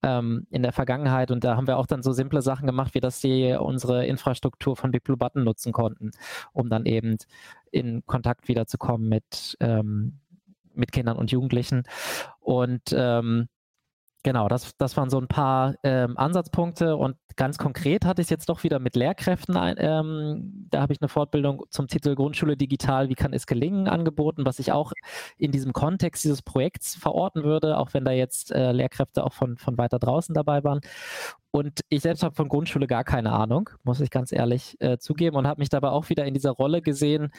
ähm, in der Vergangenheit und da haben wir auch dann so simple Sachen gemacht, wie dass sie unsere Infrastruktur von Big Blue Button nutzen konnten, um dann eben in Kontakt wiederzukommen mit ähm, mit Kindern und Jugendlichen und ähm, Genau, das, das waren so ein paar ähm, Ansatzpunkte und ganz konkret hatte ich es jetzt doch wieder mit Lehrkräften. Ähm, da habe ich eine Fortbildung zum Titel Grundschule digital, wie kann es gelingen, angeboten, was ich auch in diesem Kontext dieses Projekts verorten würde, auch wenn da jetzt äh, Lehrkräfte auch von, von weiter draußen dabei waren. Und ich selbst habe von Grundschule gar keine Ahnung, muss ich ganz ehrlich äh, zugeben, und habe mich dabei auch wieder in dieser Rolle gesehen,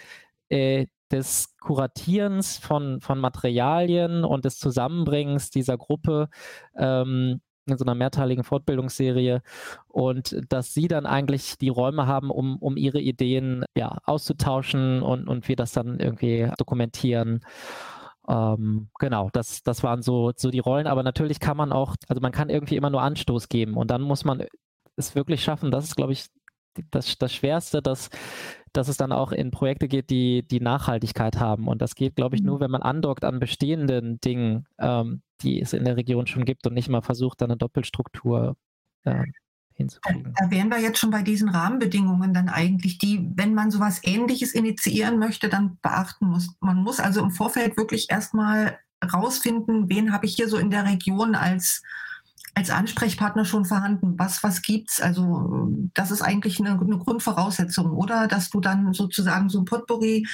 äh, des Kuratierens von, von Materialien und des Zusammenbringens dieser Gruppe ähm, in so einer mehrteiligen Fortbildungsserie und dass sie dann eigentlich die Räume haben, um, um ihre Ideen ja, auszutauschen und, und wir das dann irgendwie dokumentieren. Ähm, genau, das, das waren so, so die Rollen, aber natürlich kann man auch, also man kann irgendwie immer nur Anstoß geben und dann muss man es wirklich schaffen, das ist, glaube ich, das, das Schwerste, dass dass es dann auch in Projekte geht, die die Nachhaltigkeit haben. Und das geht, glaube ich, nur, mhm. wenn man andockt an bestehenden Dingen, ähm, die es in der Region schon gibt und nicht mal versucht, dann eine Doppelstruktur äh, hinzukriegen. Da wären wir jetzt schon bei diesen Rahmenbedingungen dann eigentlich, die, wenn man sowas Ähnliches initiieren möchte, dann beachten muss. Man muss also im Vorfeld wirklich erstmal rausfinden, wen habe ich hier so in der Region als als Ansprechpartner schon vorhanden? Was, was gibt's? Also, das ist eigentlich eine, eine Grundvoraussetzung, oder? Dass du dann sozusagen so ein Potpourri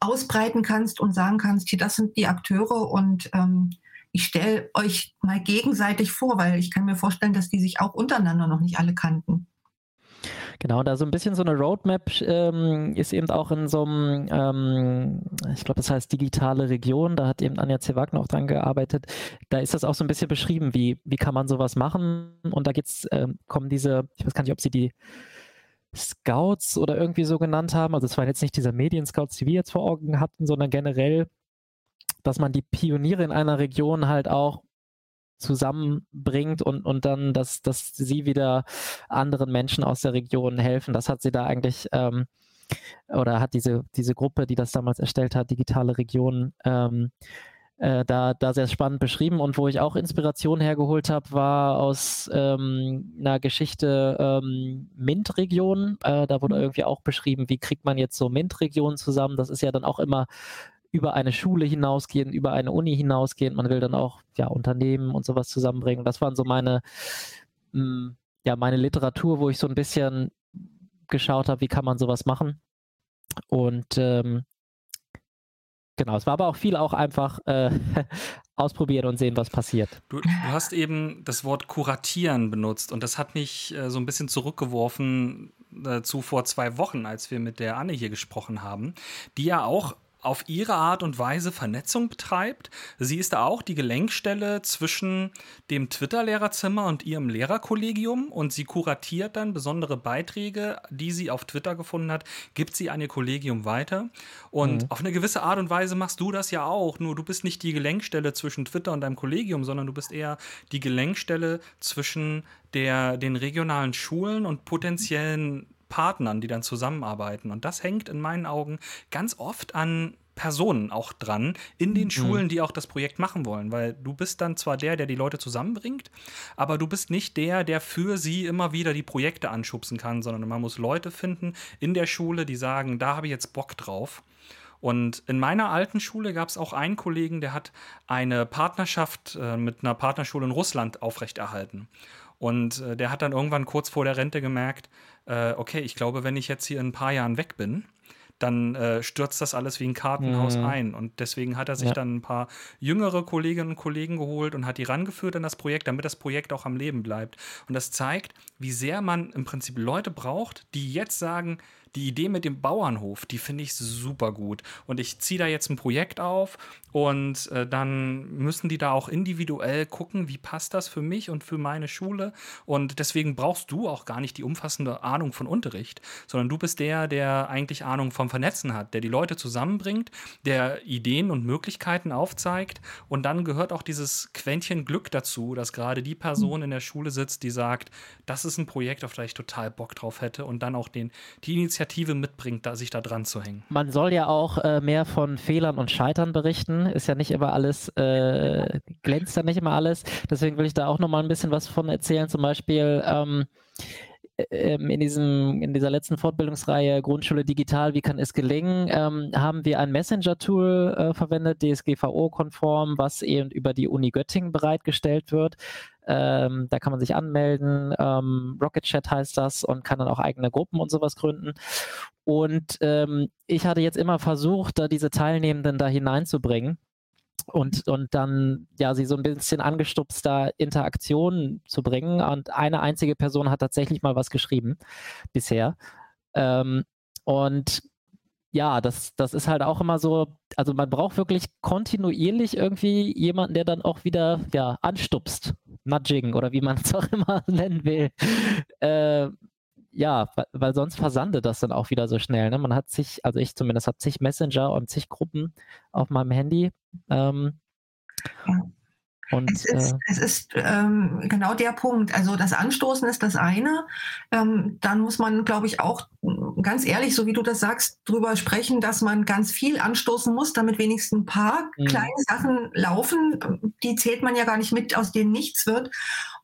ausbreiten kannst und sagen kannst, hier, das sind die Akteure und ähm, ich stelle euch mal gegenseitig vor, weil ich kann mir vorstellen, dass die sich auch untereinander noch nicht alle kannten. Genau, da so ein bisschen so eine Roadmap ähm, ist eben auch in so einem, ähm, ich glaube, das heißt digitale Region, da hat eben Anja C. Wagner auch dran gearbeitet. Da ist das auch so ein bisschen beschrieben, wie, wie kann man sowas machen. Und da geht's, äh, kommen diese, ich weiß gar nicht, ob sie die Scouts oder irgendwie so genannt haben. Also es waren jetzt nicht diese Medien-Scouts, die wir jetzt vor Augen hatten, sondern generell, dass man die Pioniere in einer Region halt auch zusammenbringt und, und dann, dass, dass sie wieder anderen Menschen aus der Region helfen. Das hat sie da eigentlich ähm, oder hat diese, diese Gruppe, die das damals erstellt hat, Digitale Region, ähm, äh, da, da sehr spannend beschrieben. Und wo ich auch Inspiration hergeholt habe, war aus ähm, einer Geschichte ähm, MINT-Region. Äh, da wurde mhm. irgendwie auch beschrieben, wie kriegt man jetzt so MINT-Regionen zusammen. Das ist ja dann auch immer über eine Schule hinausgehen, über eine Uni hinausgehen. Man will dann auch ja, Unternehmen und sowas zusammenbringen. das waren so meine, mh, mm, ja, meine Literatur, wo ich so ein bisschen geschaut habe, wie kann man sowas machen. Und ähm, genau, es war aber auch viel auch einfach äh, ausprobieren und sehen, was passiert. Du, du, hast eben das Wort kuratieren benutzt und das hat mich äh, so ein bisschen zurückgeworfen äh, zu vor zwei Wochen, als wir mit der Anne hier gesprochen haben, die ja auch auf ihre Art und Weise Vernetzung betreibt. Sie ist da auch die Gelenkstelle zwischen dem Twitter-Lehrerzimmer und ihrem Lehrerkollegium und sie kuratiert dann besondere Beiträge, die sie auf Twitter gefunden hat, gibt sie an ihr Kollegium weiter. Und mhm. auf eine gewisse Art und Weise machst du das ja auch, nur du bist nicht die Gelenkstelle zwischen Twitter und deinem Kollegium, sondern du bist eher die Gelenkstelle zwischen der, den regionalen Schulen und potenziellen Partnern, die dann zusammenarbeiten. Und das hängt in meinen Augen ganz oft an Personen auch dran in den Mhm. Schulen, die auch das Projekt machen wollen, weil du bist dann zwar der, der die Leute zusammenbringt, aber du bist nicht der, der für sie immer wieder die Projekte anschubsen kann, sondern man muss Leute finden in der Schule, die sagen, da habe ich jetzt Bock drauf. Und in meiner alten Schule gab es auch einen Kollegen, der hat eine Partnerschaft äh, mit einer Partnerschule in Russland aufrechterhalten. Und äh, der hat dann irgendwann kurz vor der Rente gemerkt, äh, okay, ich glaube, wenn ich jetzt hier in ein paar Jahren weg bin, dann äh, stürzt das alles wie ein Kartenhaus Mhm. ein. Und deswegen hat er sich Ja. dann ein paar jüngere Kolleginnen und Kollegen geholt und hat die rangeführt an das Projekt, damit das Projekt auch am Leben bleibt. Und das zeigt, wie sehr man im Prinzip Leute braucht, die jetzt sagen, die Idee mit dem Bauernhof, die finde ich super gut. Und ich ziehe da jetzt ein Projekt auf und äh, dann müssen die da auch individuell gucken, wie passt das für mich und für meine Schule. Und deswegen brauchst du auch gar nicht die umfassende Ahnung von Unterricht, sondern du bist der, der eigentlich Ahnung vom Vernetzen hat, der die Leute zusammenbringt, der Ideen und Möglichkeiten aufzeigt. Und dann gehört auch dieses Quäntchen Glück dazu, dass gerade die Person in der Schule sitzt, die sagt, das ist ein Projekt, auf das ich total Bock drauf hätte und dann auch den, die Initiative mitbringt, da, sich da dran zu hängen. Man soll ja auch äh, mehr von Fehlern und Scheitern berichten. Ist ja nicht immer alles, äh, glänzt ja nicht immer alles. Deswegen will ich da auch nochmal ein bisschen was von erzählen. Zum Beispiel ähm, in, diesem, in dieser letzten Fortbildungsreihe Grundschule digital, wie kann es gelingen, ähm, haben wir ein Messenger-Tool äh, verwendet, DSGVO-konform, was eben über die Uni Göttingen bereitgestellt wird. Ähm, da kann man sich anmelden. Ähm, Rocket Chat heißt das und kann dann auch eigene Gruppen und sowas gründen. Und ähm, ich hatte jetzt immer versucht, da diese Teilnehmenden da hineinzubringen und, und dann ja sie so ein bisschen angestupst, da Interaktionen zu bringen. Und eine einzige Person hat tatsächlich mal was geschrieben bisher. Ähm, und ja, das, das ist halt auch immer so, also man braucht wirklich kontinuierlich irgendwie jemanden, der dann auch wieder ja, anstupst, Nudging oder wie man es auch immer nennen will. Äh, ja, weil, sonst versandet das dann auch wieder so schnell. Ne? Man hat sich, also ich zumindest habe zig Messenger und zig Gruppen auf meinem Handy. Ähm, Ja. und Es ist, äh, es ist ähm, genau der Punkt. Also das Anstoßen ist das eine. Ähm, dann muss man, glaube ich, auch mm, ganz ehrlich, so wie du das sagst, drüber sprechen, dass man ganz viel anstoßen muss, damit wenigstens ein paar Mhm. kleine Sachen laufen. Die zählt man ja gar nicht mit, aus denen nichts wird.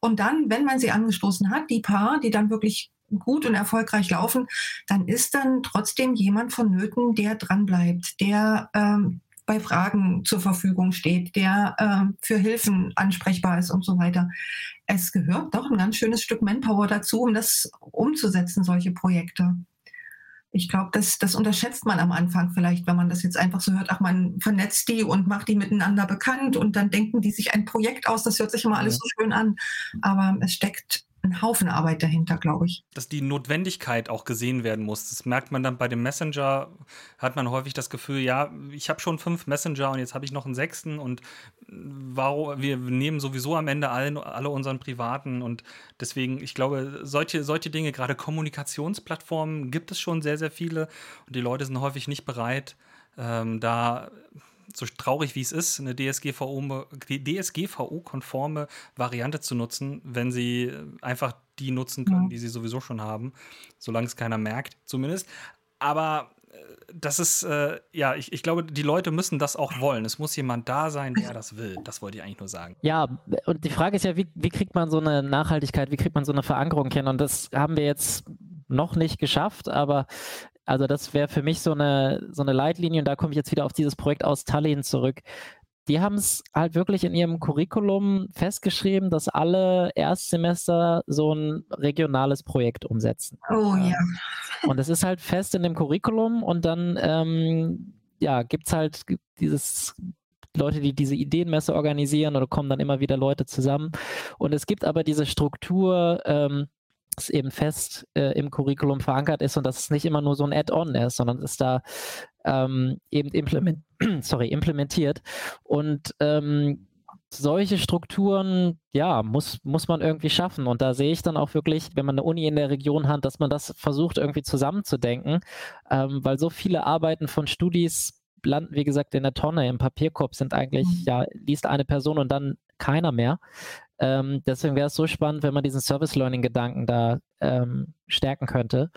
Und dann, wenn man sie angestoßen hat, die paar, die dann wirklich gut und erfolgreich laufen, dann ist dann trotzdem jemand vonnöten, der dranbleibt, der ähm, bei Fragen zur Verfügung steht, der ähm, für Hilfen ansprechbar ist und so weiter. Es gehört doch ein ganz schönes Stück Manpower dazu, um das umzusetzen, solche Projekte. Ich glaube, das, das unterschätzt man am Anfang vielleicht, wenn man das jetzt einfach so hört, ach, man vernetzt die und macht die miteinander bekannt und dann denken die sich ein Projekt aus. Das hört sich immer alles so schön an. Aber es steckt ein Haufen Arbeit dahinter, glaube ich. dass die Notwendigkeit auch gesehen werden muss. Das merkt man dann bei dem Messenger, hat man häufig das Gefühl, ja, ich habe schon fünf Messenger und jetzt habe ich noch einen sechsten und warum, wir nehmen sowieso am Ende alle, alle unseren privaten und deswegen, ich glaube, solche, solche Dinge, gerade Kommunikationsplattformen gibt es schon sehr, sehr viele und die Leute sind häufig nicht bereit, ähm, da so traurig wie es ist, eine DSGVO, DSGVO-konforme Variante zu nutzen, wenn sie einfach die nutzen können, Ja. die sie sowieso schon haben, solange es keiner merkt, zumindest. Aber äh, das ist, äh, ja, ich, ich glaube, die Leute müssen das auch wollen. Es muss jemand da sein, der das will. Das wollte ich eigentlich nur sagen. Ja, und die Frage ist ja, wie, wie kriegt man so eine Nachhaltigkeit, wie kriegt man so eine Verankerung hin? Und das haben wir jetzt noch nicht geschafft, aber also das wäre für mich so eine, so eine Leitlinie und da komme ich jetzt wieder auf dieses Projekt aus Tallinn zurück. Die haben es halt wirklich in ihrem Curriculum festgeschrieben, dass alle Erstsemester so ein regionales Projekt umsetzen. Oh Ja. Und es ist halt fest in dem Curriculum und dann ähm, ja, gibt es halt dieses Leute, die diese Ideenmesse organisieren oder kommen dann immer wieder Leute zusammen. Und es gibt aber diese Struktur, ähm, das eben fest äh, im Curriculum verankert ist und dass es nicht immer nur so ein Add-on ist, sondern es da ähm, eben implement sorry, implementiert. Und ähm, solche Strukturen, ja, muss, muss man irgendwie schaffen. Und da sehe ich dann auch wirklich, wenn man eine Uni in der Region hat, dass man das versucht irgendwie zusammenzudenken, ähm, weil so viele Arbeiten von Studis landen, wie gesagt, in der Tonne, im Papierkorb sind eigentlich, Mhm. ja, liest eine Person und dann keiner mehr. Ähm, deswegen wäre es so spannend, wenn man diesen Service Learning Gedanken da ähm, stärken könnte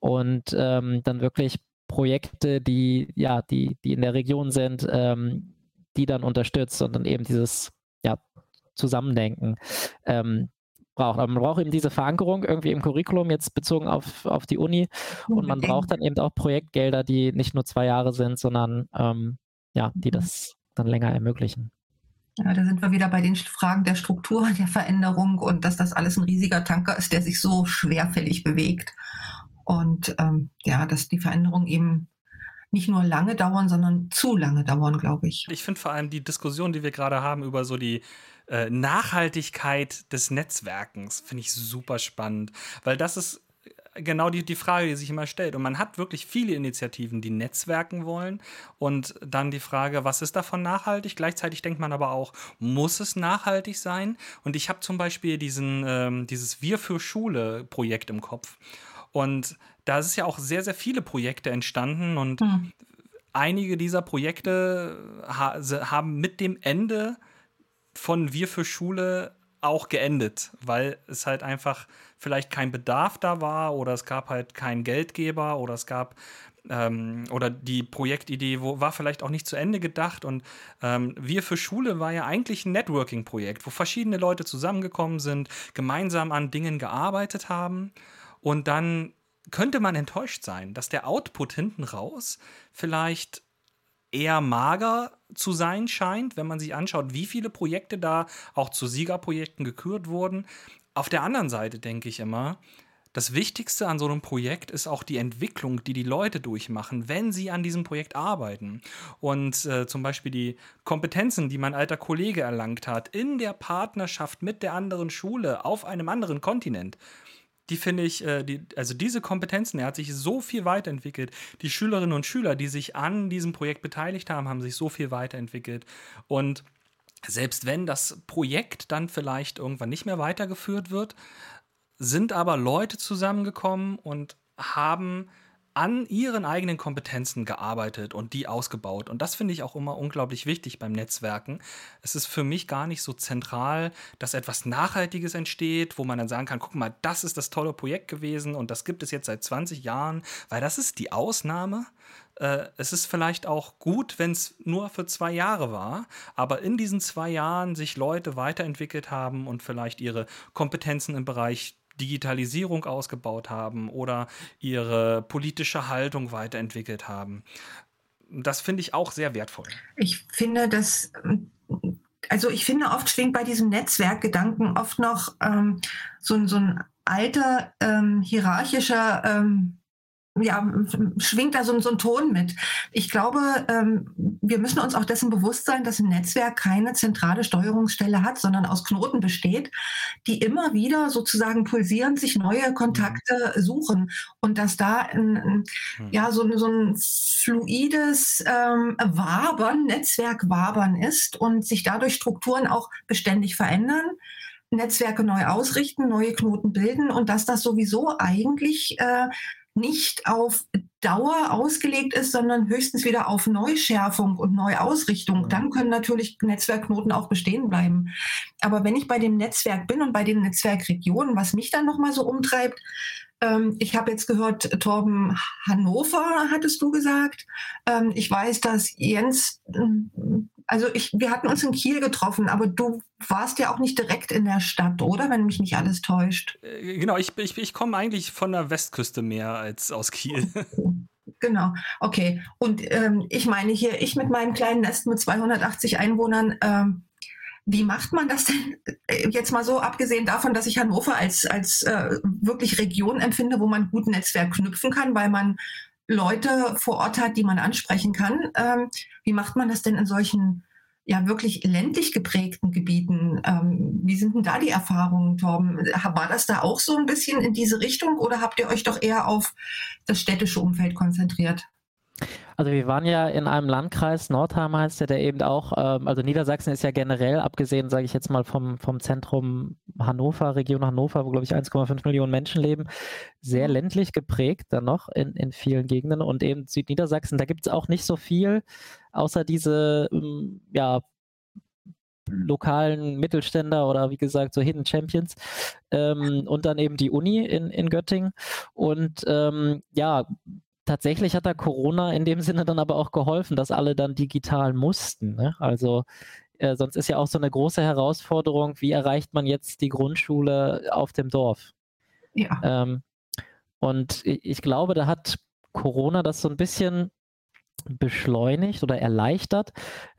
und ähm, dann wirklich Projekte, die, ja, die, die in der Region sind, ähm, die dann unterstützt und dann eben dieses ja, Zusammendenken ähm, braucht. Aber man braucht eben diese Verankerung irgendwie im Curriculum, jetzt bezogen auf, auf die Uni. Und man braucht dann eben auch Projektgelder, die nicht nur zwei Jahre sind, sondern ähm, ja, die das dann länger ermöglichen. Ja, da sind wir wieder bei den Fragen der Struktur, der Veränderung und dass das alles ein riesiger Tanker ist, der sich so schwerfällig bewegt. Und ähm, ja, dass die Veränderungen eben nicht nur lange dauern, sondern zu lange dauern, glaube ich. Ich finde vor allem die Diskussion, die wir gerade haben über so die äh, Nachhaltigkeit des Netzwerkens, finde ich super spannend, weil das ist genau die, die Frage, die sich immer stellt. Und man hat wirklich viele Initiativen, die Netzwerken wollen. Und dann die Frage, was ist davon nachhaltig? Gleichzeitig denkt man aber auch, muss es nachhaltig sein? Und ich habe zum Beispiel diesen, ähm, dieses Wir für Schule Projekt im Kopf. Und da ist ja auch sehr, sehr viele Projekte entstanden und hm. einige dieser Projekte ha haben mit dem Ende von Wir für Schule auch geendet, weil es halt einfach vielleicht kein Bedarf da war oder es gab halt keinen Geldgeber oder es gab ähm, oder die Projektidee wo, war vielleicht auch nicht zu Ende gedacht. Und ähm, wir für Schule war ja eigentlich ein Networking-Projekt, wo verschiedene Leute zusammengekommen sind, gemeinsam an Dingen gearbeitet haben. Und dann könnte man enttäuscht sein, dass der Output hinten raus vielleicht eher mager zu sein scheint, wenn man sich anschaut, wie viele Projekte da auch zu Siegerprojekten gekürt wurden. Auf der anderen Seite denke ich immer, das Wichtigste an so einem Projekt ist auch die Entwicklung, die die Leute durchmachen, wenn sie an diesem Projekt arbeiten. Und äh, zum Beispiel die Kompetenzen, die mein alter Kollege erlangt hat, in der Partnerschaft mit der anderen Schule auf einem anderen Kontinent. Die finde ich, äh, die, also diese Kompetenzen, er hat sich so viel weiterentwickelt. Die Schülerinnen und Schüler, die sich an diesem Projekt beteiligt haben, haben sich so viel weiterentwickelt. Und selbst wenn das Projekt dann vielleicht irgendwann nicht mehr weitergeführt wird, sind aber Leute zusammengekommen und haben an ihren eigenen Kompetenzen gearbeitet und die ausgebaut. Und das finde ich auch immer unglaublich wichtig beim Netzwerken. Es ist für mich gar nicht so zentral, dass etwas Nachhaltiges entsteht, wo man dann sagen kann, guck mal, das ist das tolle Projekt gewesen und das gibt es jetzt seit 20 Jahren, weil das ist die Ausnahme. Äh, es ist vielleicht auch gut, wenn es nur für zwei Jahre war, aber in diesen zwei Jahren sich Leute weiterentwickelt haben und vielleicht ihre Kompetenzen im Bereich Digitalisierung ausgebaut haben oder ihre politische Haltung weiterentwickelt haben. Das finde ich auch sehr wertvoll. Ich finde, dass also ich finde, oft schwingt bei diesem Netzwerkgedanken oft noch ähm, so, so, ein alter ähm, hierarchischer ähm, ja, schwingt da so, so, ein Ton mit. Ich glaube, ähm, wir müssen uns auch dessen bewusst sein, dass ein Netzwerk keine zentrale Steuerungsstelle hat, sondern aus Knoten besteht, die immer wieder sozusagen pulsierend sich neue Kontakte suchen und dass da ein, mhm. ja, so, so ein fluides ähm, Wabern, Netzwerkwabern ist und sich dadurch Strukturen auch beständig verändern. Netzwerke neu ausrichten, neue Knoten bilden und dass das sowieso eigentlich äh, nicht auf Dauer ausgelegt ist, sondern höchstens wieder auf Neuschärfung und Neuausrichtung, dann können natürlich Netzwerkknoten auch bestehen bleiben. Aber wenn ich bei dem Netzwerk bin und bei den Netzwerkregionen, was mich dann nochmal so umtreibt, ähm, ich habe jetzt gehört, Torben Hannover, hattest du gesagt. Ähm, ich weiß, dass Jens ähm, also ich, wir hatten uns in Kiel getroffen, aber du warst ja auch nicht direkt in der Stadt, oder? Wenn mich nicht alles täuscht. Äh, genau, ich, ich, ich komme eigentlich von der Westküste mehr als aus Kiel. Genau, okay. Und ähm, ich meine hier, ich mit meinem kleinen Nest mit 280 Einwohnern, ähm, wie macht man das denn äh, jetzt mal so, abgesehen davon, dass ich Hannover als, als äh, wirklich Region empfinde, wo man gut Netzwerk knüpfen kann, weil man Leute vor Ort hat, die man ansprechen kann. Ähm, wie macht man das denn in solchen ja wirklich ländlich geprägten Gebieten? Ähm, wie sind denn da die Erfahrungen, Torben? War das da auch so ein bisschen in diese Richtung oder habt ihr euch doch eher auf das städtische Umfeld konzentriert? Also wir waren ja in einem Landkreis, Nordheim heißt der, der eben auch, ähm, also Niedersachsen ist ja generell, abgesehen, sage ich jetzt mal, vom, vom Zentrum Hannover, Region Hannover, wo, glaube ich, 1,5 Millionen Menschen leben, sehr mhm. ländlich geprägt dann noch in, in vielen Gegenden. Und eben Südniedersachsen, da gibt es auch nicht so viel, außer diese, ähm, ja, lokalen Mittelständler oder wie gesagt so Hidden Champions ähm, und dann eben die Uni in, in Göttingen und ähm, ja, tatsächlich hat da Corona in dem Sinne dann aber auch geholfen, dass alle dann digital mussten. Ne? Also äh, sonst ist ja auch so eine große Herausforderung, wie erreicht man jetzt die Grundschule auf dem Dorf? Ja. Ähm, und ich, ich glaube, da hat Corona das so ein bisschen beschleunigt oder erleichtert,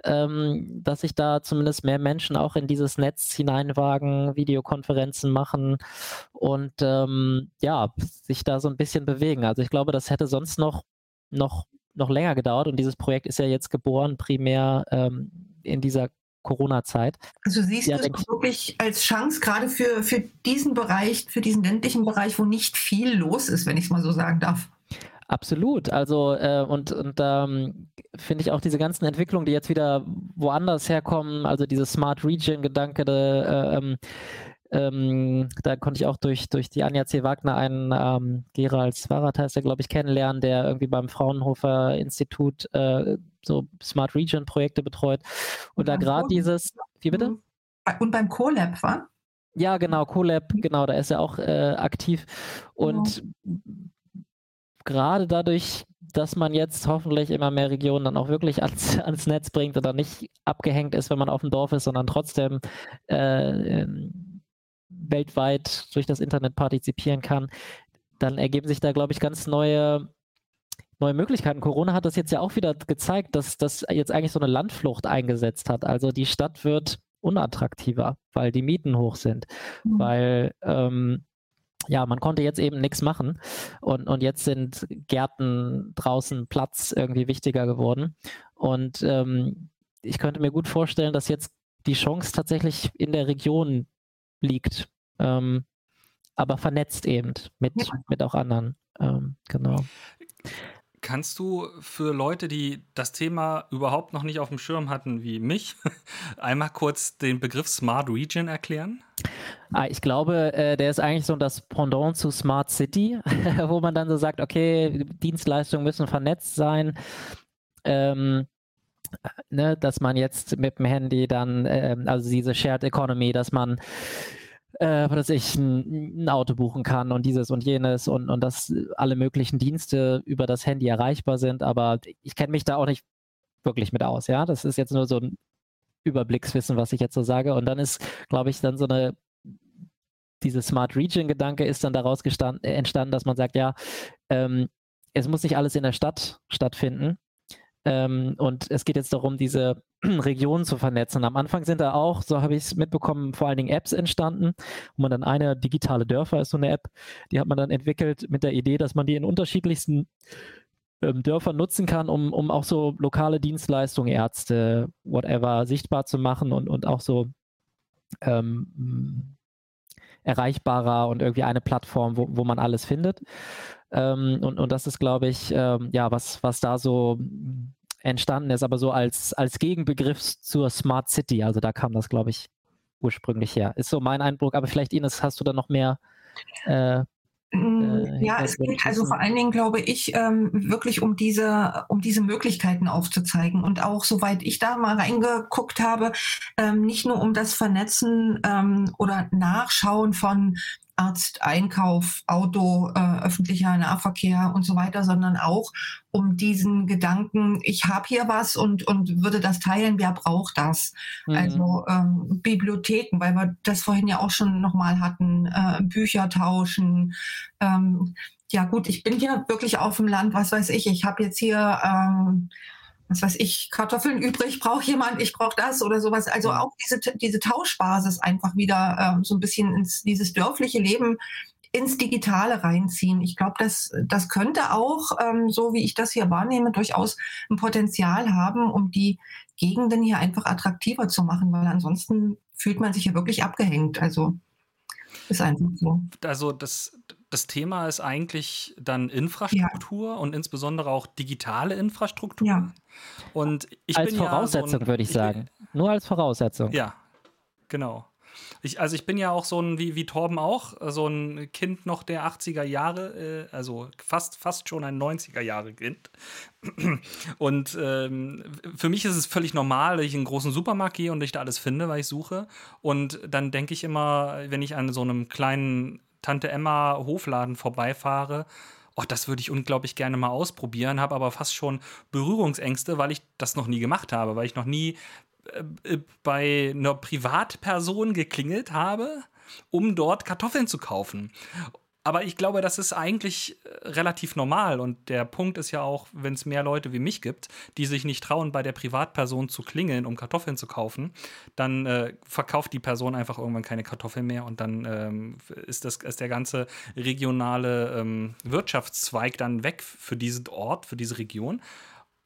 ähm, dass sich da zumindest mehr Menschen auch in dieses Netz hineinwagen, Videokonferenzen machen und ähm, ja, sich da so ein bisschen bewegen. Also ich glaube, das hätte sonst noch, noch, noch länger gedauert und dieses Projekt ist ja jetzt geboren, primär ähm, in dieser Corona-Zeit. Also siehst ja, du es wirklich als Chance, gerade für, für diesen Bereich, für diesen ländlichen Bereich, wo nicht viel los ist, wenn ich es mal so sagen darf. Absolut. Also äh, und, und ähm, finde ich auch diese ganzen Entwicklungen, die jetzt wieder woanders herkommen, also diese Smart Region-Gedanke, äh, ähm, ähm, da konnte ich auch durch, durch die Anja C. Wagner einen ähm, Gerald Zwarat heißt er, glaube ich, kennenlernen, der irgendwie beim Fraunhofer Institut äh, so Smart Region Projekte betreut. Und, und da gerade dieses, wie bitte? Mhm. Und beim CoLab, war? Ja, genau, CoLab, mhm. genau, da ist er auch äh, aktiv. Und genau gerade dadurch, dass man jetzt hoffentlich immer mehr Regionen dann auch wirklich ans, ans Netz bringt oder nicht abgehängt ist, wenn man auf dem Dorf ist, sondern trotzdem äh, weltweit durch das Internet partizipieren kann, dann ergeben sich da, glaube ich, ganz neue, neue Möglichkeiten. Corona hat das jetzt ja auch wieder gezeigt, dass das jetzt eigentlich so eine Landflucht eingesetzt hat. Also die Stadt wird unattraktiver, weil die Mieten hoch sind, mhm. weil ähm, ja, man konnte jetzt eben nichts machen und, und jetzt sind Gärten draußen Platz irgendwie wichtiger geworden. Und ähm, ich könnte mir gut vorstellen, dass jetzt die Chance tatsächlich in der Region liegt, ähm, aber vernetzt eben mit, ja. mit auch anderen. Ähm, genau. Kannst du für Leute, die das Thema überhaupt noch nicht auf dem Schirm hatten, wie mich, einmal kurz den Begriff Smart Region erklären? Ah, ich glaube, äh, der ist eigentlich so das Pendant zu Smart City, wo man dann so sagt, okay, Dienstleistungen müssen vernetzt sein. Ähm, ne, dass man jetzt mit dem Handy dann, äh, also diese Shared Economy, dass man äh, dass ich ein, ein, Auto buchen kann und dieses und jenes und, und dass alle möglichen Dienste über das Handy erreichbar sind, aber ich kenne mich da auch nicht wirklich mit aus, ja. Das ist jetzt nur so ein Überblickswissen, was ich jetzt so sage. Und dann ist, glaube ich, dann so eine diese Smart Region-Gedanke ist dann daraus entstanden, dass man sagt, ja, ähm, es muss nicht alles in der Stadt stattfinden. Ähm, und es geht jetzt darum, diese Regionen zu vernetzen. Am Anfang sind da auch, so habe ich es mitbekommen, vor allen Dingen Apps entstanden, wo man dann eine digitale Dörfer ist so eine App, die hat man dann entwickelt mit der Idee, dass man die in unterschiedlichsten ähm, Dörfern nutzen kann, um, um auch so lokale Dienstleistungen, Ärzte, whatever, sichtbar zu machen und, und auch so ähm, erreichbarer und irgendwie eine Plattform, wo, wo man alles findet. Ähm, und, und das ist, glaube ich, ähm, ja, was, was da so entstanden ist, aber so als, als Gegenbegriff zur Smart City. Also da kam das, glaube ich, ursprünglich her. Ist so mein Eindruck, aber vielleicht, Ines, hast du da noch mehr äh, Mm, äh, ja, es geht also vor allen Dingen, glaube ich, ähm, wirklich um diese, um diese Möglichkeiten aufzuzeigen. Und auch soweit ich da mal reingeguckt habe, ähm, nicht nur um das Vernetzen ähm, oder Nachschauen von Arzt, Einkauf, Auto, äh, öffentlicher Nahverkehr und so weiter, sondern auch um diesen Gedanken, ich habe hier was und, und würde das teilen, wer braucht das? Mhm. Also ähm, Bibliotheken, weil wir das vorhin ja auch schon nochmal hatten, äh, Bücher tauschen. Ähm, ja gut, ich bin hier wirklich auf dem Land, was weiß ich, ich habe jetzt hier... Ähm, was weiß ich, Kartoffeln übrig, braucht jemand, ich brauche das oder sowas. Also auch diese, diese Tauschbasis einfach wieder ähm, so ein bisschen ins dieses dörfliche Leben ins Digitale reinziehen. Ich glaube, das, das könnte auch, ähm, so wie ich das hier wahrnehme, durchaus ein Potenzial haben, um die Gegenden hier einfach attraktiver zu machen, weil ansonsten fühlt man sich ja wirklich abgehängt. Also ist einfach so. Also das, das Thema ist eigentlich dann Infrastruktur ja. und insbesondere auch digitale Infrastruktur. Ja. Und ich als Voraussetzung ja so ein, würde ich, ich sagen. Bin, Nur als Voraussetzung. Ja, genau. Ich, also ich bin ja auch so ein, wie, wie Torben auch, so ein Kind noch der 80er Jahre, äh, also fast, fast schon ein 90er Jahre Kind. Und ähm, für mich ist es völlig normal, dass ich in einen großen Supermarkt gehe und ich da alles finde, was ich suche. Und dann denke ich immer, wenn ich an so einem kleinen Tante Emma Hofladen vorbeifahre oh, das würde ich unglaublich gerne mal ausprobieren, habe aber fast schon Berührungsängste, weil ich das noch nie gemacht habe, weil ich noch nie äh, bei einer Privatperson geklingelt habe, um dort Kartoffeln zu kaufen. Aber ich glaube, das ist eigentlich äh, relativ normal. Und der Punkt ist ja auch, wenn es mehr Leute wie mich gibt, die sich nicht trauen, bei der Privatperson zu klingeln, um Kartoffeln zu kaufen, dann äh, verkauft die Person einfach irgendwann keine Kartoffeln mehr und dann ähm, ist, das, ist der ganze regionale ähm, Wirtschaftszweig dann weg für diesen Ort, für diese Region.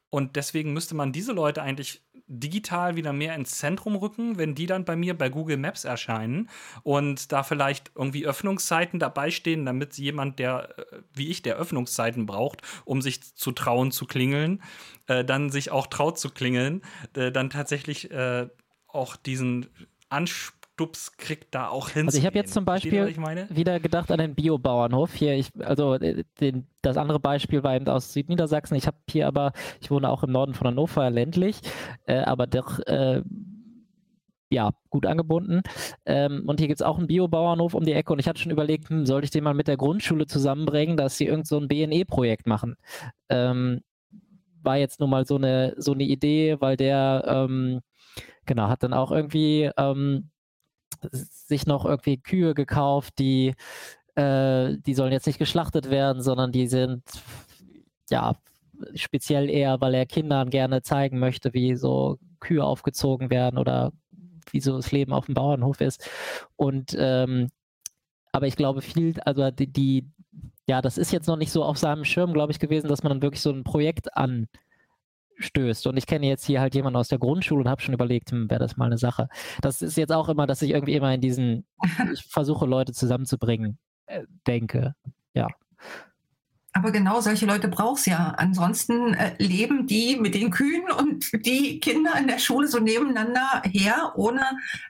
Und deswegen müsste man diese Leute eigentlich digital wieder mehr ins Zentrum rücken, wenn die dann bei mir bei Google Maps erscheinen und da vielleicht irgendwie Öffnungszeiten dabei stehen, damit jemand, der äh, wie ich, der Öffnungszeiten braucht, um sich zu trauen zu klingeln, äh, dann sich auch traut zu klingeln, äh, dann tatsächlich äh, auch diesen Anspruch Stups kriegt da auch hin. Also ich habe jetzt zum Beispiel wieder gedacht an den Biobauernhof hier. Ich, also äh, den, das andere Beispiel war eben aus Südniedersachsen. Ich habe hier aber, ich wohne auch im Norden von Hannover ländlich, äh, aber doch äh, ja, gut angebunden. Ähm, und hier gibt es auch einen Biobauernhof um die Ecke und ich hatte schon überlegt, hm, sollte ich den mal mit der Grundschule zusammenbringen, dass sie irgend so ein BNE-Projekt machen. Ähm, war jetzt nur mal so eine, so eine Idee, weil der, ähm, genau, hat dann auch irgendwie ähm, sich noch irgendwie Kühe gekauft, die, äh, die sollen jetzt nicht geschlachtet werden, sondern die sind ja speziell eher, weil er Kindern gerne zeigen möchte, wie so Kühe aufgezogen werden oder wie so das Leben auf dem Bauernhof ist. Und ähm, aber ich glaube viel, also die, die, ja, das ist jetzt noch nicht so auf seinem Schirm, glaube ich, gewesen, dass man dann wirklich so ein Projekt an stößt. Und ich kenne jetzt hier halt jemanden aus der Grundschule und habe schon überlegt, hm, wäre das mal eine Sache. Das ist jetzt auch immer, dass ich irgendwie immer in diesen, ich versuche Leute zusammenzubringen, äh, denke. Ja. Aber genau solche Leute braucht es ja. Ansonsten äh, leben die mit den Kühen und die Kinder in der Schule so nebeneinander her, ohne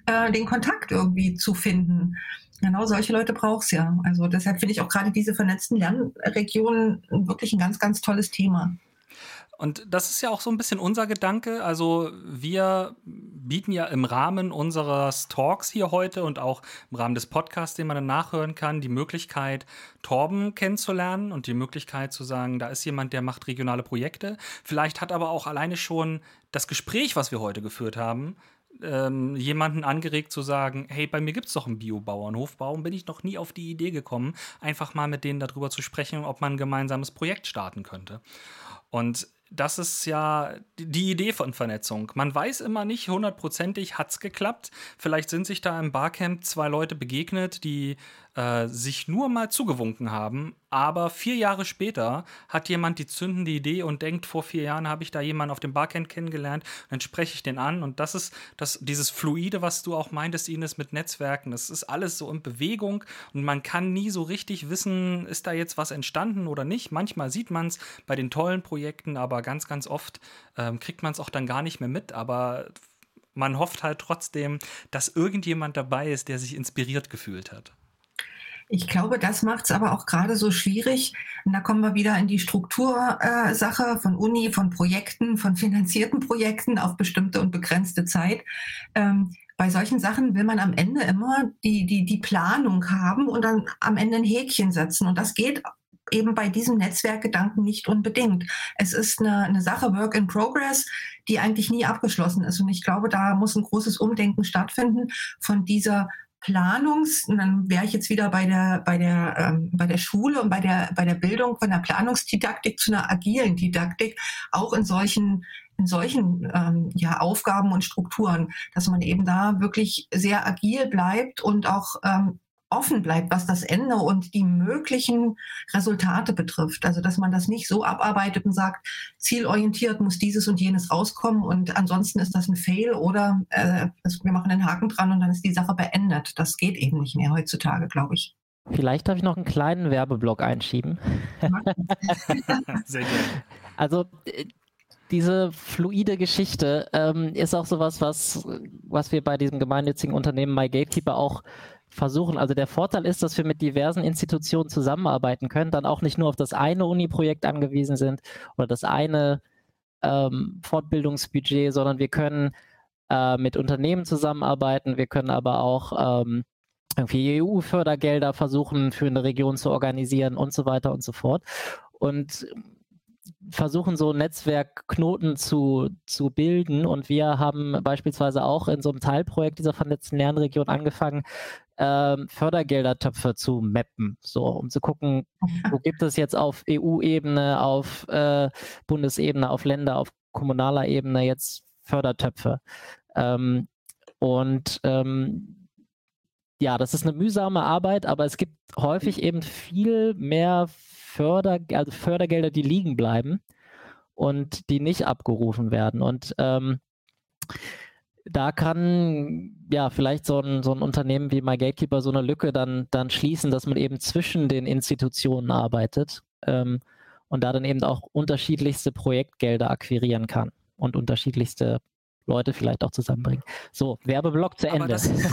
äh, den Kontakt irgendwie zu finden. Genau solche Leute braucht es ja. Also deshalb finde ich auch gerade diese vernetzten Lernregionen wirklich ein ganz, ganz tolles Thema. Und das ist ja auch so ein bisschen unser Gedanke. Also wir bieten ja im Rahmen unseres Talks hier heute und auch im Rahmen des Podcasts, den man dann nachhören kann, die Möglichkeit, Torben kennenzulernen und die Möglichkeit zu sagen, da ist jemand, der macht regionale Projekte. Vielleicht hat aber auch alleine schon das Gespräch, was wir heute geführt haben, ähm, jemanden angeregt zu sagen, hey, bei mir gibt es doch einen Biobauernhof, warum bin ich noch nie auf die Idee gekommen, einfach mal mit denen darüber zu sprechen, ob man ein gemeinsames Projekt starten könnte. Und das ist ja die Idee von Vernetzung. Man weiß immer nicht hundertprozentig, hat es geklappt. Vielleicht sind sich da im Barcamp zwei Leute begegnet, die äh, sich nur mal zugewunken haben, aber vier Jahre später hat jemand die zündende Idee und denkt, vor vier Jahren habe ich da jemanden auf dem Barcamp kennengelernt, dann spreche ich den an und das ist das, dieses Fluide, was du auch meintest, Ines, mit Netzwerken, das ist alles so in Bewegung und man kann nie so richtig wissen, ist da jetzt was entstanden oder nicht. Manchmal sieht man es bei den tollen Projekten, aber ganz, ganz oft ähm, kriegt man es auch dann gar nicht mehr mit, aber man hofft halt trotzdem, dass irgendjemand dabei ist, der sich inspiriert gefühlt hat. Ich glaube, das macht es aber auch gerade so schwierig. Und da kommen wir wieder in die Struktursache äh, von Uni, von Projekten, von finanzierten Projekten auf bestimmte und begrenzte Zeit. Ähm, bei solchen Sachen will man am Ende immer die, die, die Planung haben und dann am Ende ein Häkchen setzen. Und das geht eben bei diesem Netzwerkgedanken nicht unbedingt. Es ist eine, eine Sache Work in Progress, die eigentlich nie abgeschlossen ist. Und ich glaube, da muss ein großes Umdenken stattfinden von dieser Planungs, und dann wäre ich jetzt wieder bei der, bei der, ähm, bei der Schule und bei der, bei der Bildung von der Planungsdidaktik zu einer agilen Didaktik, auch in solchen, in solchen ähm, ja, Aufgaben und Strukturen, dass man eben da wirklich sehr agil bleibt und auch ähm, offen bleibt, was das Ende und die möglichen Resultate betrifft. Also dass man das nicht so abarbeitet und sagt, zielorientiert muss dieses und jenes rauskommen und ansonsten ist das ein Fail oder äh, wir machen einen Haken dran und dann ist die Sache beendet. Das geht eben nicht mehr heutzutage, glaube ich. Vielleicht darf ich noch einen kleinen Werbeblock einschieben. Sehr gerne. Also äh, diese fluide Geschichte ähm, ist auch sowas, was, was wir bei diesem gemeinnützigen Unternehmen MyGatekeeper auch versuchen. Also der Vorteil ist, dass wir mit diversen Institutionen zusammenarbeiten können, dann auch nicht nur auf das eine Uni-Projekt angewiesen sind oder das eine ähm, Fortbildungsbudget, sondern wir können äh, mit Unternehmen zusammenarbeiten, wir können aber auch ähm, irgendwie EU-Fördergelder versuchen für eine Region zu organisieren und so weiter und so fort. Und versuchen so Netzwerkknoten zu, zu bilden. Und wir haben beispielsweise auch in so einem Teilprojekt dieser vernetzten Lernregion angefangen, ähm, Fördergeldertöpfe zu mappen, so um zu gucken, wo gibt es jetzt auf EU-Ebene, auf äh, Bundesebene, auf Länder, auf kommunaler Ebene jetzt Fördertöpfe. Ähm, und ähm, ja, das ist eine mühsame Arbeit, aber es gibt häufig eben viel mehr Förder, also Fördergelder, die liegen bleiben und die nicht abgerufen werden. Und ähm, da kann ja vielleicht so ein, so ein Unternehmen wie MyGatekeeper so eine Lücke dann, dann schließen, dass man eben zwischen den Institutionen arbeitet ähm, und da dann eben auch unterschiedlichste Projektgelder akquirieren kann und unterschiedlichste Leute vielleicht auch zusammenbringen. So, Werbeblock zu Ende. Ist,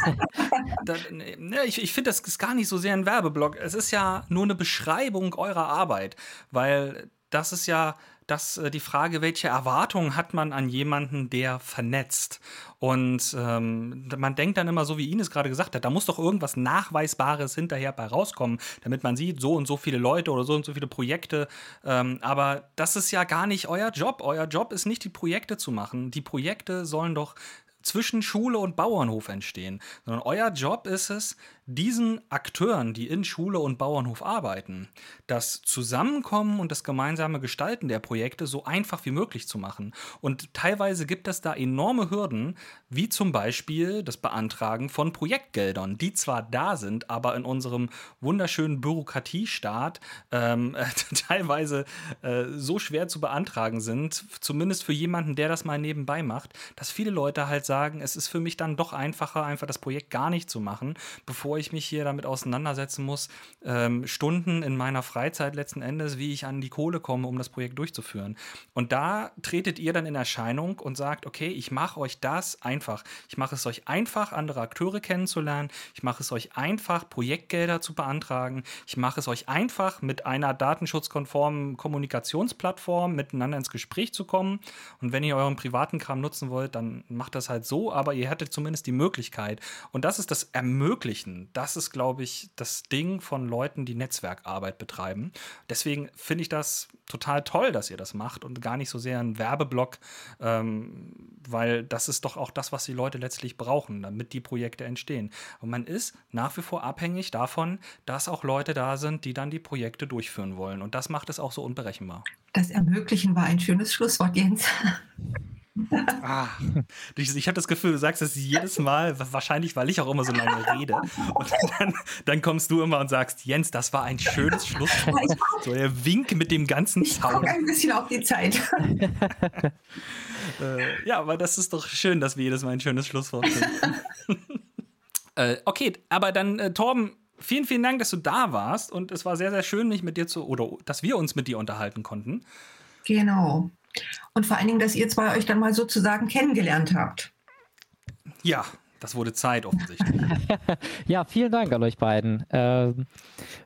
da, ne, ich, ich finde, das ist gar nicht so sehr ein Werbeblock. Es ist ja nur eine Beschreibung eurer Arbeit, weil das ist ja das, äh, die Frage, welche Erwartungen hat man an jemanden, der vernetzt? Und ähm, man denkt dann immer so, wie Ines gerade gesagt hat, da muss doch irgendwas Nachweisbares hinterher bei rauskommen, damit man sieht, so und so viele Leute oder so und so viele Projekte. Ähm, aber das ist ja gar nicht euer Job. Euer Job ist nicht, die Projekte zu machen. Die Projekte sollen doch zwischen Schule und Bauernhof entstehen, sondern euer Job ist es, diesen Akteuren, die in Schule und Bauernhof arbeiten, das Zusammenkommen und das gemeinsame Gestalten der Projekte so einfach wie möglich zu machen. Und teilweise gibt es da enorme Hürden, wie zum Beispiel das Beantragen von Projektgeldern, die zwar da sind, aber in unserem wunderschönen Bürokratiestaat ähm, äh, teilweise äh, so schwer zu beantragen sind, zumindest für jemanden, der das mal nebenbei macht, dass viele Leute halt sagen, es ist für mich dann doch einfacher, einfach das Projekt gar nicht zu machen, bevor ich mich hier damit auseinandersetzen muss, ähm, Stunden in meiner Freizeit letzten Endes, wie ich an die Kohle komme, um das Projekt durchzuführen. Und da tretet ihr dann in Erscheinung und sagt, okay, ich mache euch das einfach. Ich mache es euch einfach, andere Akteure kennenzulernen. Ich mache es euch einfach, Projektgelder zu beantragen. Ich mache es euch einfach, mit einer datenschutzkonformen Kommunikationsplattform miteinander ins Gespräch zu kommen. Und wenn ihr euren privaten Kram nutzen wollt, dann macht das halt so, aber ihr hättet zumindest die Möglichkeit. Und das ist das Ermöglichen. Das ist, glaube ich, das Ding von Leuten, die Netzwerkarbeit betreiben. Deswegen finde ich das total toll, dass ihr das macht und gar nicht so sehr ein Werbeblock, ähm, weil das ist doch auch das, was die Leute letztlich brauchen, damit die Projekte entstehen. Und man ist nach wie vor abhängig davon, dass auch Leute da sind, die dann die Projekte durchführen wollen. Und das macht es auch so unberechenbar. Das Ermöglichen war ein schönes Schlusswort, Jens. Ah, ich habe das Gefühl, du sagst es jedes Mal, wahrscheinlich, weil ich auch immer so lange rede. Und dann, dann kommst du immer und sagst, Jens, das war ein schönes Schlusswort. So der Wink mit dem ganzen Zaun. Ich ein bisschen auf die Zeit. äh, ja, aber das ist doch schön, dass wir jedes Mal ein schönes Schlusswort finden. äh, okay, aber dann, äh, Torben, vielen, vielen Dank, dass du da warst. Und es war sehr, sehr schön, mich mit dir zu, oder dass wir uns mit dir unterhalten konnten. Genau. Und vor allen Dingen, dass ihr zwei euch dann mal sozusagen kennengelernt habt. Ja, das wurde Zeit offensichtlich. ja, vielen Dank an euch beiden äh,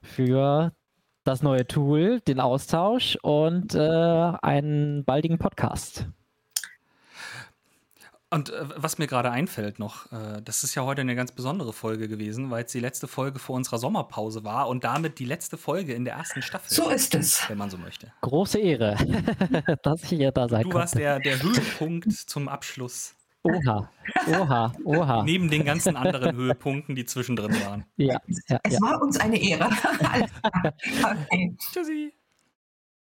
für das neue Tool, den Austausch und äh, einen baldigen Podcast. Und äh, was mir gerade einfällt noch, äh, das ist ja heute eine ganz besondere Folge gewesen, weil es die letzte Folge vor unserer Sommerpause war und damit die letzte Folge in der ersten Staffel. So ist es. Wenn man so möchte. Große Ehre, dass ich hier da sein Du warst der, der Höhepunkt zum Abschluss. Oha, oha, oha. Neben den ganzen anderen Höhepunkten, die zwischendrin waren. Ja, ja es ja. war uns eine Ehre. okay. Tschüssi.